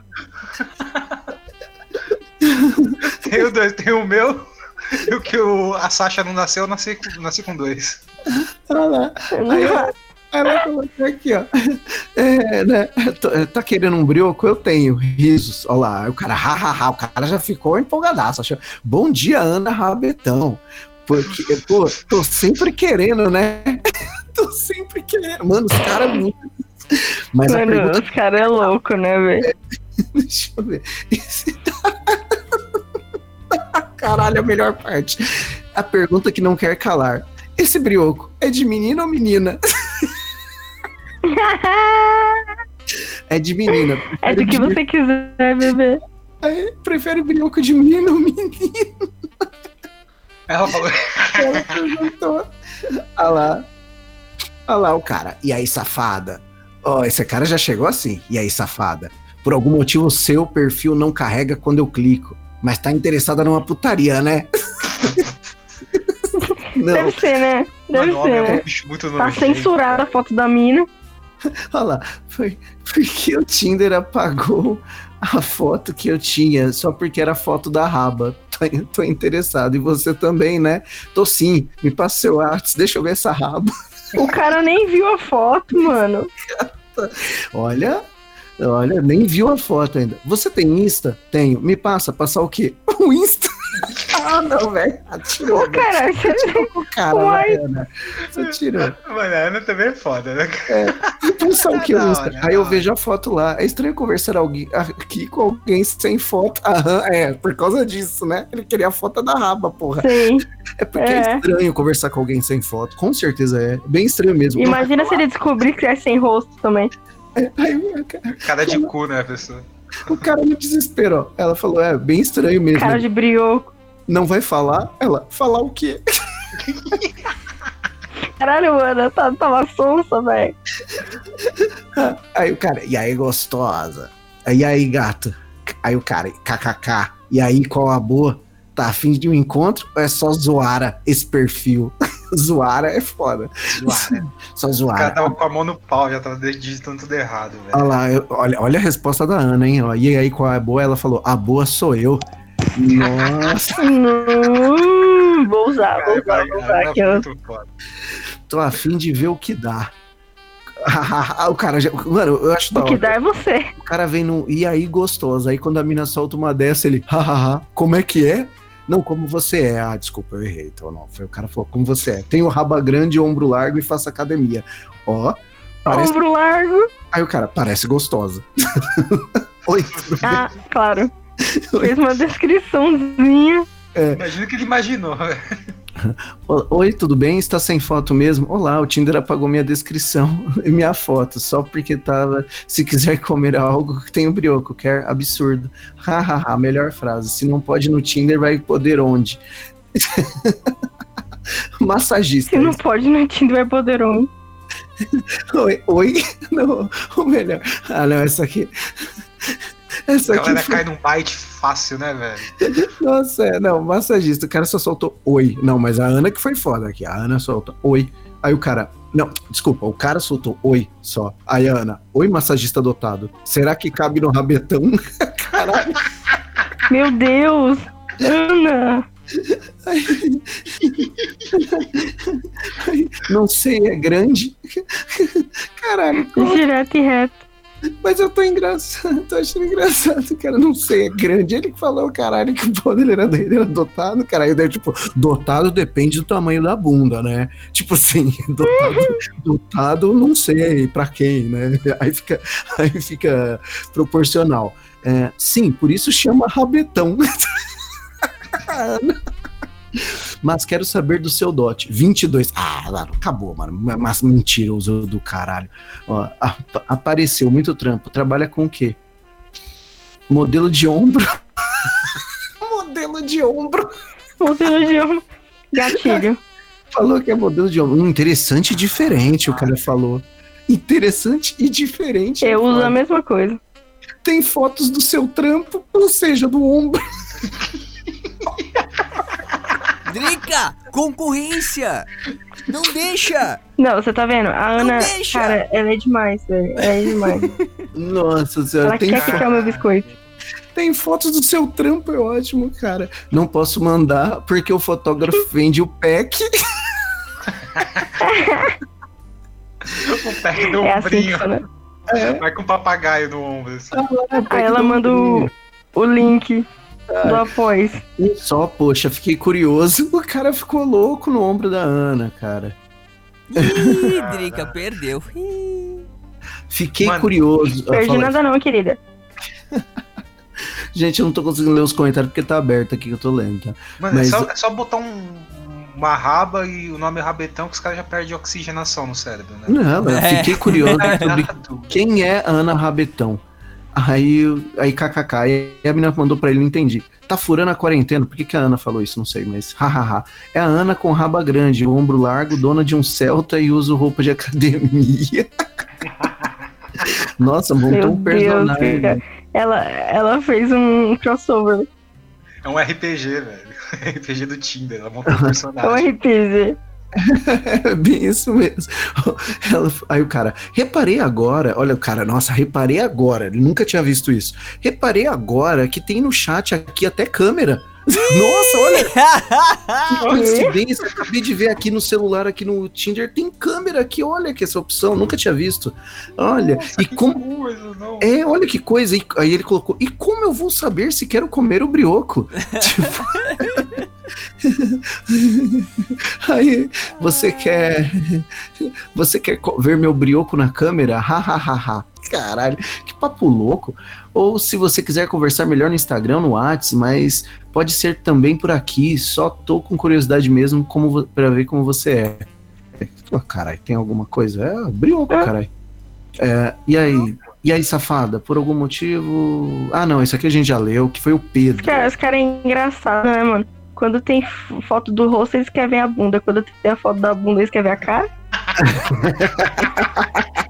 Tenho dois, tem o meu. [laughs] E o que o, a Sasha não nasceu, eu nasci, com- nasci com dois. Olha lá. Aí ela, ela colocou aqui, ó. É, né, tô- Tá querendo um brioco? Eu tenho. Risos. Olha lá. O cara, hahaha. O cara já ficou empolgadaço. Achou, Bom dia, Ana Rabetão. Porque, pô, tô sempre querendo, né? [laughs] tô sempre querendo. Mano, os caras muito. Mas Mano, pergunta. os caras é louco, né, velho? [laughs] Deixa eu ver. Esse- Caralho, a melhor parte. A pergunta que não quer calar. Esse brioco é de menino ou menina? [laughs] É de menina. É do que você quiser, bebê. Prefere brioco de menino ou menina? Ela falou, Ela perguntou. Olha lá. Olha lá o cara. E aí, safada? Ó, esse cara já chegou assim. E aí, safada? Por algum motivo, o seu perfil não carrega quando eu clico. Mas tá interessada numa putaria, né? [laughs] não. Deve ser, né? Deve mano, ser, é um né? Tá censurada a foto da mina. Olha lá, foi porque o Tinder apagou a foto que eu tinha, só porque era foto da raba. Tô, tô interessado. E você também, né? Tô sim. Me passa seu WhatsApp, deixa eu ver essa raba. O cara nem viu a foto, mano. Olha, olha, nem viu a foto ainda. Você tem Insta? Tenho. Me passa, passar o quê? [laughs] O Insta? ah, não, velho. Tirou, Ô, caralho, você... o cara, Uai. né, Ana? Você tirou. Mano, a Ana também é foda, né? Passar o que Da o Insta? Aí eu vejo a foto lá. É estranho conversar alguém, aqui com alguém sem foto. Aham, é, por causa disso, né? Ele queria a foto da raba, porra. Sim. É porque é. É. estranho conversar com alguém sem foto. Com certeza é. Bem estranho mesmo. Imagina se ele descobrir que é sem rosto também. Aí o cara- Cara de cu, né, a pessoa? o cara no desespero, ó. Ela falou, é, bem estranho mesmo. Cara de brioco. Não vai falar? Ela, falar o quê? [laughs] Caralho, mano, tá, tava sonsa, velho. [laughs] Aí o cara, e aí, gostosa? E aí, gato? Aí o cara, kkk. E aí, qual a boa? Tá afim de um encontro ou é só zoara esse perfil? Zoara é foda. Zoar, né? Só O cara zoara. tava com a mão no pau, já tava digitando tudo errado, velho. Olha lá, eu- olha, olha a resposta da Ana, hein? ó. E aí, qual é a boa? Ela falou, a boa sou eu. Nossa, [laughs] Hum, vou usar, vou usar, vou usar aqui, ó. tô afim de ver o que dá. [laughs] o cara já. Mano, eu acho da O que dá é você. O cara vem no. E aí, gostoso. Aí quando a mina solta uma dessa, ele. Hahaha, como é que é? Não, como você é. Ah, desculpa, eu errei. Então não. Foi o cara falou, como você é. Tenho raba grande, ombro largo e faço academia. Ó. Parece... Ombro largo. Aí o cara, parece gostosa. [laughs] Oi, tudo bem? Ah, claro. Fez uma descriçãozinha. Imagina o que ele imaginou, [laughs] Oi, tudo bem? Está sem foto mesmo? Olá, o Tinder apagou minha descrição [laughs] e minha foto, só porque tava. Se quiser comer algo, [laughs] tem o brioco, quer? Absurdo. Hahaha, melhor frase. Se não pode no Tinder, vai poder onde? Massagista. Se não pode no Tinder, vai poder onde? Oi, oi? Não, o melhor. Ah, não, essa aqui. A Essa aqui galera foi... cai num bite fácil, né, velho? [laughs] Nossa, é, não, massagista. O cara só soltou oi. Não, mas a Ana que foi foda aqui. A Ana solta oi. Aí o cara. Não, desculpa, o cara soltou oi só. Aí a Ana, oi, massagista dotado. Será que cabe no rabetão? [laughs] Caralho. Meu Deus! Ana! Não sei, é grande. Caralho, como- Direto e reto. Mas eu tô engraçado, [laughs] tô achando engraçado, cara. Não sei, é grande. Ele que falou, caralho, que o poder era dele, era dotado, caralho. Daí, tipo, dotado depende do tamanho da bunda, né? Tipo assim, [laughs] dotado, dotado não sei pra quem, né? [laughs] Aí fica, aí fica proporcional. É, sim, por isso chama rabetão. Mas quero saber do seu dote. 22. Ah, lá, acabou, mano. Mas mentiroso do caralho. Ó, ap- apareceu muito trampo. Trabalha com o quê? Modelo de ombro. [laughs] modelo de ombro. Modelo de homem. Gatilho. [laughs] Falou que é modelo de ombro. Hum, interessante e diferente, o cara falou. Interessante e diferente. Eu uso a mesma coisa. Tem fotos do seu trampo, ou seja, do ombro. [laughs] Drica! Concorrência! Não deixa! Não, você tá vendo? A Não Ana, deixa! cara, ela é demais, velho. Ela é demais. Nossa senhora, ela tem, quer o meu biscoito. tem fotos do seu trampo, é ótimo, cara. Não posso mandar porque o fotógrafo vende o pack. O pé do É assim ombrinho. funciona. Vai com um papagaio no ombro. assim. Aí ela manda o, o link do após. E só, poxa, fiquei curioso. [laughs] O cara ficou louco no ombro da Ana, cara. Ih, Drica, perdeu. Ih. Fiquei Mano, curioso. Ah, Perdi nada não, querida. [laughs] Gente, eu não tô conseguindo ler os comentários porque tá aberto aqui que eu tô lendo, tá? Mano, Mas- é, só, é só botar um- uma raba e o nome é rabetão que os caras já perdem oxigenação no cérebro, né? Não, eu É. fiquei curioso [laughs] sobre quem é Ana Rabetão. Aí, aí kkk, aí a menina mandou pra ele, não entendi. Tá furando a quarentena? Por que, que a Ana falou isso? Não sei, mas [laughs] hahaha. É a Ana com raba grande, ombro largo, dona de um Celta e usa roupa de academia. [laughs] Nossa, montou um personagem. Ela, ela fez um crossover. É um RPG, velho. [laughs] RPG do Tinder. Ela montou um É um personagem. RPG. É [laughs] bem isso mesmo. [laughs] Ela- aí o cara, reparei agora, olha o cara, nossa, reparei agora, ele nunca tinha visto isso. Reparei agora que tem no chat aqui até câmera. Nossa, olha [laughs] que coincidência, acabei de ver aqui no celular, aqui no Tinder, tem câmera aqui, olha que essa opção, nunca tinha visto. Olha, Nossa, e como coisa, é, olha que coisa. E- aí ele colocou, e como eu vou saber se quero comer o brioco? [laughs] Tipo... [laughs] aí, você quer. Você quer ver meu brioco na câmera? Hahaha. Caralho, que papo louco. Ou se você quiser conversar melhor no Instagram, no Whats, mas pode ser também por aqui. Só tô com curiosidade mesmo como pra ver como você é. Pô, caralho, tem alguma coisa? É, brioco, É. caralho. É, e aí? E aí, safada? Por algum motivo. Ah, não, isso aqui a gente já leu, que foi o Pedro. Cara, os caras é engraçado, né, mano? Quando tem foto do rosto, eles querem ver a bunda. Quando tem a foto da bunda, eles querem ver a cara. [laughs]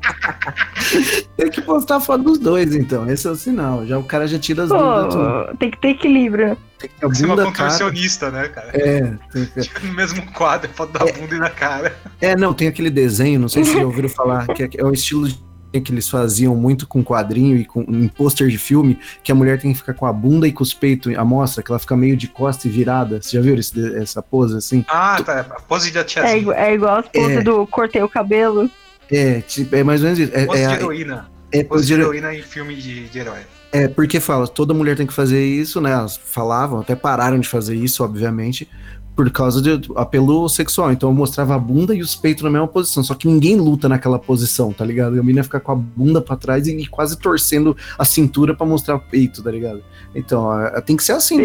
Tem que postar a foto dos dois, então. Esse é o sinal. Já o cara já tira as. Pô, tem que ter equilíbrio. Tem que ter a Você é uma bunda, cara. contorcionista, né, cara? É, tem [laughs] que- No mesmo quadro, foto da bunda e da cara. é, não, tem aquele desenho, não sei se já ouviram falar, que é, é o estilo de que eles faziam muito com quadrinho e com em pôster de filme, que a mulher tem que ficar com a bunda e com os peitos à mostra, que ela fica meio de costa e virada. Você já viu esse- essa pose assim? Ah, tá. A pose da É, tiazinha. igu- é igual as poses É. do cortei o cabelo. É, tipo, é mais ou menos isso. É, é, de heroína. é de de hero- heroína em filme de, de herói. É, porque fala, toda mulher tem que fazer isso, né? Elas falavam, até pararam de fazer isso, obviamente, por causa do apelo sexual. Então eu mostrava a bunda e os peitos na mesma posição. Só que ninguém luta naquela posição, tá ligado? E a menina fica com a bunda pra trás e, e quase torcendo a cintura pra mostrar o peito, tá ligado? Então, ó, tem que ser assim,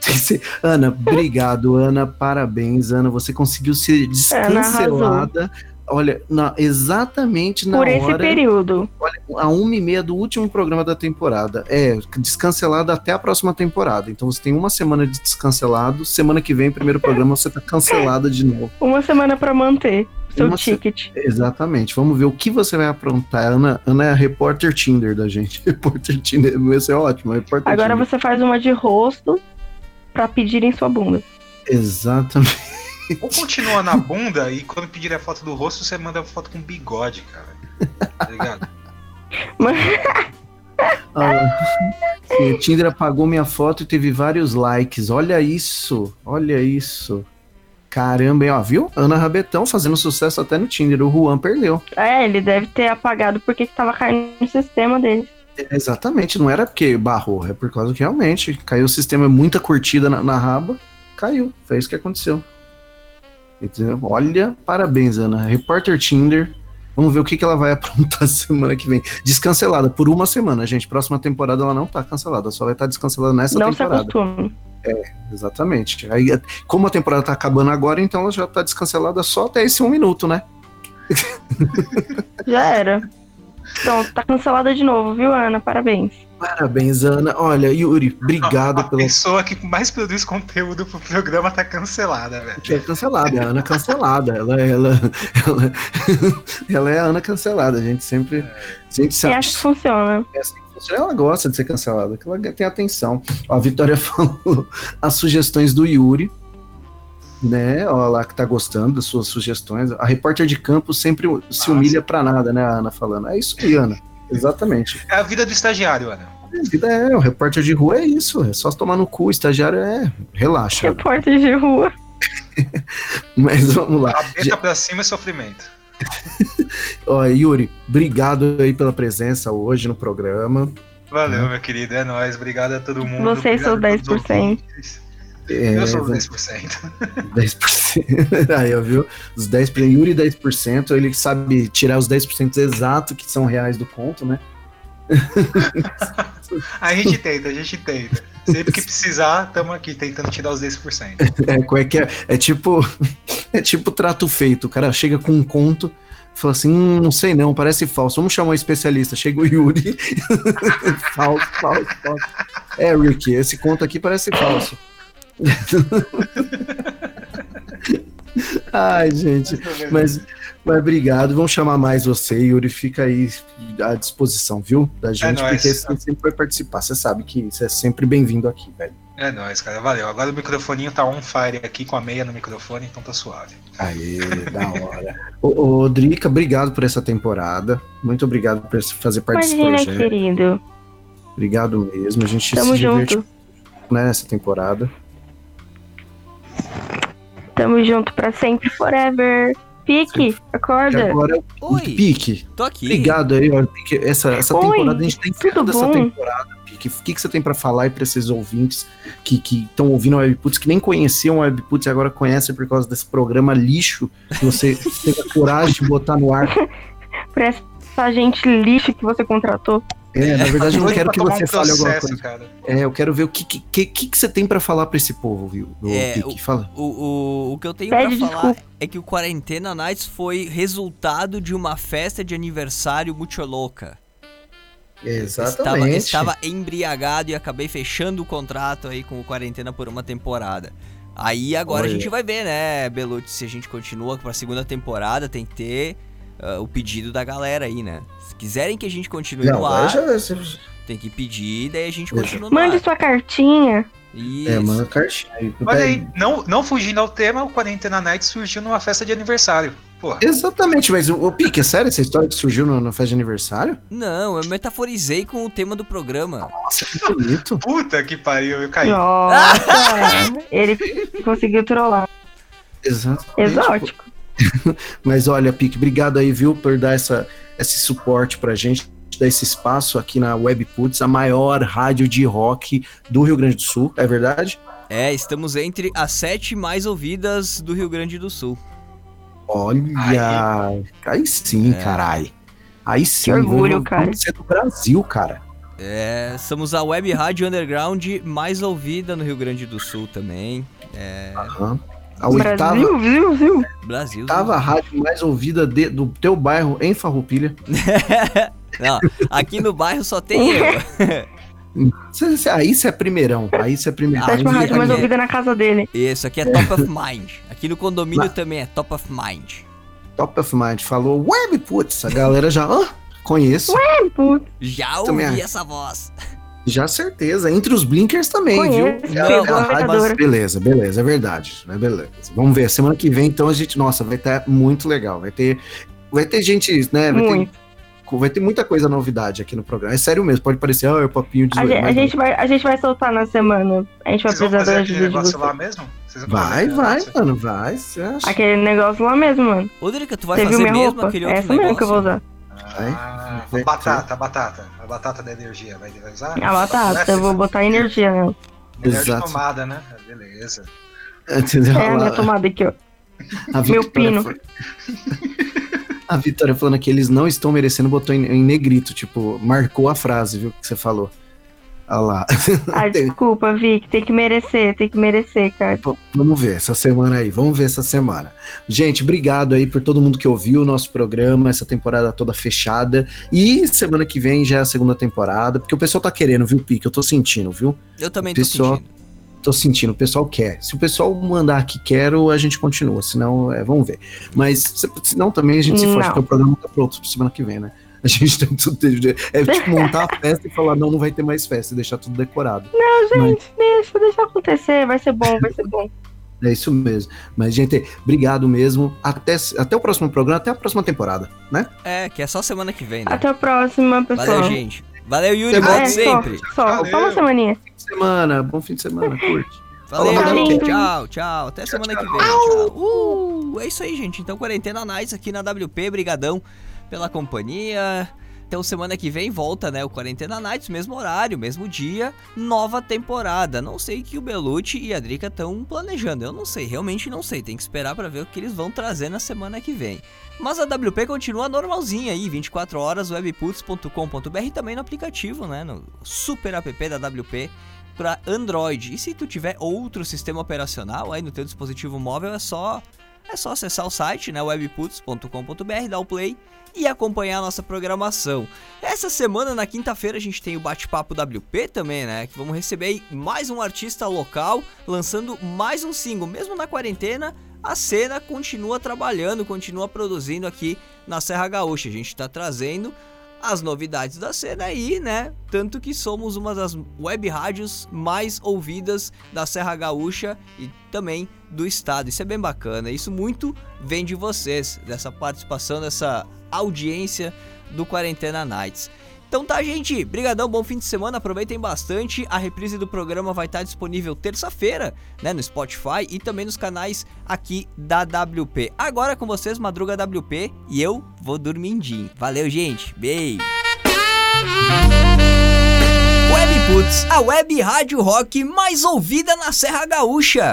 ser- Ana, obrigado, Ana. Parabéns, Ana. Você conseguiu ser descancelada. Olha, na- exatamente na Por esse hora período. a uma e meia do último programa da temporada. É, descancelado até a próxima temporada. Então você tem uma semana de descancelado. Semana que vem, primeiro programa, você tá cancelada de novo. Uma semana pra manter seu Uma se- ticket. Exatamente. Vamos ver o que você vai aprontar. Ana, Ana é a repórter Tinder da gente. [laughs] Repórter Tinder. Vai ser ótimo. Repórter Agora Tinder. você faz uma de rosto pra pedirem sua bunda. Exatamente. Ou continua na bunda e quando pedir a foto do rosto, você manda a foto com bigode, cara. Tá ligado? [laughs] Ah, o Tinder apagou minha foto e teve vários likes. Olha isso. Olha isso. Caramba, hein, ó, viu? Ana Rabetão fazendo sucesso até no Tinder. O Juan perdeu. É, ele deve ter apagado porque que tava caindo no sistema dele. Exatamente, não era porque barrou, é por causa que realmente caiu o sistema, muita curtida na, na raba, caiu. Foi isso que aconteceu. Entendeu? Olha, parabéns, Ana. Repórter Tinder. Vamos ver o que, que ela vai [laughs] aprontar semana que vem. Descancelada por uma semana, gente. Próxima temporada ela não tá cancelada, só vai estar descancelada nessa não se temporada. acostume. Exatamente. Aí, como a temporada tá acabando agora, então ela já tá descancelada só até esse um minuto, né? [laughs] Já era. Então, tá cancelada de novo, viu, Ana? Parabéns. Parabéns, Ana. Olha, Yuri, obrigado A pela pessoa que mais produz conteúdo pro programa tá cancelada, velho. É cancelada, é a Ana cancelada. Ela, ela, ela, [laughs] ela é a Ana cancelada. A gente sempre. A gente E sabe. acho que funciona. é assim que funciona. Ela gosta de ser cancelada, que ela tem atenção. Ó, a Vitória [laughs] falou as sugestões do Yuri. né? Ó lá que tá gostando das suas sugestões. A repórter de campo sempre se humilha pra nada, né, a Ana falando. É isso aí, Ana. Exatamente. É a vida do estagiário, Ana. A vida é, o repórter de rua é isso. É só tomar no cu. O estagiário é. Relaxa. Repórter de rua. [laughs] Mas vamos lá. Rabeta pra cima é sofrimento. [laughs] Ó, Yuri, obrigado aí pela presença hoje no programa. Valeu, meu querido. É nóis. Obrigado a todo mundo. Vocês são obrigado a todos os 10%. É, Eu sou os vamos- 10%. 10%. Aí, ó, viu? Os 10%, Yuri 10%, ele sabe tirar os 10% exato que são reais do conto, né? [laughs] A gente tenta, a gente tenta. Sempre que precisar, estamos aqui tentando tirar os 10%. [laughs] É, como é que é? É tipo, [laughs] é tipo trato feito. O cara chega com um conto, fala assim: hum, não sei não, parece falso. Vamos chamar um especialista. Chega o Yuri. falso, falso, falso. É, Rick, esse conto aqui parece falso. [laughs] Ai, gente. Mas, mas obrigado, vamos chamar mais você, Yuri. Fica aí à disposição, viu? Da gente, nóis. porque você sempre vai participar. Você sabe que você é sempre bem-vindo aqui, velho. É nóis, cara. Valeu. Agora o microfoninho tá on fire aqui com a meia no microfone, então tá suave. Aê, da hora. Ô, ô, Drica, obrigado por essa temporada. Muito obrigado por fazer parte desse Imagina, projeto. querido. Obrigado mesmo. A gente Tamo se diverte junto. né, nessa temporada. Tamo junto pra sempre, forever. Pique, E acorda. agora, o Oi, Pique. tô aqui. Obrigado aí, ó, Pique. Essa, essa Oi, temporada, a gente tá encerrando tudo essa bom? temporada, Pique. O que, que você tem pra falar aí pra esses ouvintes que estão ouvindo o Webputs, que nem conheciam o Webputs e agora conhecem por causa desse programa lixo que você [laughs] teve a coragem de botar no ar? Pra essa gente lixo que você contratou. É, na [laughs] verdade, eu não quero que você um fale alguma processo, coisa. cara. É, eu quero ver o que, que, que, que você tem pra falar pra esse povo, viu? O É, Pique, fala. O, o, o que eu tenho pra falar é que o Quarentena Nights foi resultado de uma festa de aniversário muito louca. Estava, estava embriagado e acabei fechando o contrato aí com o Quarentena por uma temporada. Aí agora Olha. a gente vai ver, né, Belucci, se a gente continua pra segunda temporada, tem que ter ah, o pedido da galera aí, né? Se quiserem que a gente continue Não, no ar, já, tem que pedir, daí a gente Exato. continua no Mande ar. sua cartinha. Isso. É, manda cartinha aí. Olha aí, não, não fugindo ao tema, o Quarentena Night surgiu numa festa de aniversário. Porra. Exatamente, mas o, o Pique, é sério essa história que surgiu no- na festa de aniversário? Não, eu metaforizei com o tema do programa. Nossa, que bonito. [laughs] Puta que pariu, eu caí. Nossa, [laughs] ele conseguiu trollar. Exatamente. Exótico. [laughs] Mas olha, Pique, obrigado aí, viu, por dar essa, esse suporte pra gente, dar esse espaço aqui na Webputs, a maior rádio de rock do Rio Grande do Sul, é verdade? É, estamos entre as sete mais ouvidas do Rio Grande do Sul. Olha, aí, sim, É. carai. Aí sim, orgulho, vamos- cara. vamos ser do Brasil, cara. É, somos a web rádio underground mais ouvida no Rio Grande do Sul também. É, Aham. A oitava, Brasil, viu, viu? Brasil. oitava rádio mais ouvida de- do teu bairro em Farroupilha. [laughs] Não, aqui no bairro só tem eu. Cê- cê- Aí você é primeirão. Aí você é primeirão. Ah, Sétima Aí- rádio mais é. ouvida na casa dele. Isso, aqui é top of mind. Aqui no condomínio Lá. também é top of mind. Top of Mind falou Webputs. A galera já ah, conheço. Putz, Já ouvi Também essa voz. Já certeza. Entre os blinkers também, Conheço, viu? É pecadora. Beleza, beleza, é verdade. É beleza. Vamos ver. Semana que vem, então, a gente. Nossa, vai estar muito legal. Vai ter. Vai ter gente, né? Vai ter, muito. vai ter muita coisa novidade aqui no programa. É sério mesmo, pode parecer, ah, é o papinho de A, zoeira, a gente vai, a gente vai soltar na semana. A gente vai Vocês precisar fazer da aquele negócio lá mesmo? Vai, vai, negócio? mano, vai. Você acha? Aquele negócio lá mesmo, mano. Ô, Drica, tu vai Você fazer minha mesmo roupa? aquele É outro essa mesmo que eu vou negócio? usar. Ah, Vai. a batata, a batata. A batata da energia. Vai, vai usar? A batata, eu vou botar energia nela. Melhor de Exato. tomada, né? Beleza. Entendeu? É a minha tomada aqui, ó. A Meu Vitória pino. foi- A Vitória falando que eles não estão merecendo, botou em, em negrito, tipo, marcou a frase, viu, que você falou. Olha lá. [laughs] Ah, desculpa, Vic, tem que merecer, tem que merecer, cara. Vamos ver essa semana aí, vamos ver essa semana. Gente, obrigado aí por todo mundo que ouviu o nosso programa, essa temporada toda fechada. E semana que vem já é a segunda temporada, porque o pessoal tá querendo, viu, Pique? Eu tô sentindo, viu? Eu também Pessoal- tô sentindo. Tô sentindo, o pessoal quer. Se o pessoal mandar que quero, a gente continua, senão, é, vamos ver. Mas se, senão também a gente se Não. foge, porque o programa tá pronto pra semana que vem, né? A gente tem tudo. É tipo [laughs] montar a festa e falar, não, não vai ter mais festa, e deixar tudo decorado. Não, gente, deixa, deixa acontecer, vai ser bom, vai ser bom. É isso mesmo. Mas, gente, obrigado mesmo. Até, até o próximo programa, até a próxima temporada, né? É, que é só semana que vem, né? Até a próxima, pessoal. Valeu, gente. Valeu, Yuri. Mais. É, sempre. Só, só, uma semaninha. Fim de semana, bom fim de semana, curte. Valeu, Matheus. tchau, tchau. Até semana que vem. Tchau. Uh, é isso aí, gente. Então, Quarentena Nights aqui na WP. Brigadão pela companhia. Então, semana que vem volta, né? O Quarentena Nights, mesmo horário, mesmo dia, nova temporada. Não sei que o Belucci e a Drica estão planejando. Eu não sei, realmente não sei. Tem que esperar pra ver o que eles vão trazer na semana que vem. Mas a WP continua normalzinha aí, 24 horas, webputs.com.br também no aplicativo, né? No super app da WP para Android. E se tu tiver outro sistema operacional aí no teu dispositivo móvel, é só é só acessar o site, né, webputs.com.br, dar o play e acompanhar a nossa programação. Essa semana, na quinta-feira, a gente tem o Bate-Papo WP também, né? Que vamos receber mais um artista local lançando mais um single. Mesmo na quarentena, a cena continua trabalhando, continua produzindo aqui na Serra Gaúcha. A gente tá trazendo as novidades da cena aí, né? Tanto que somos uma das web rádios mais ouvidas da Serra Gaúcha e também do estado. Isso é bem bacana. Isso muito vem de vocês, dessa participação, dessa audiência do Quarentena Nights. Então tá, gente. Brigadão, bom fim de semana. Aproveitem bastante. A reprise do programa vai estar disponível terça-feira, né, no Spotify e também nos canais aqui da WP. Agora com vocês, Madruga WP, e eu vou dormindinho. Valeu, gente. Beijo. Webputs, a web rádio rock mais ouvida na Serra Gaúcha.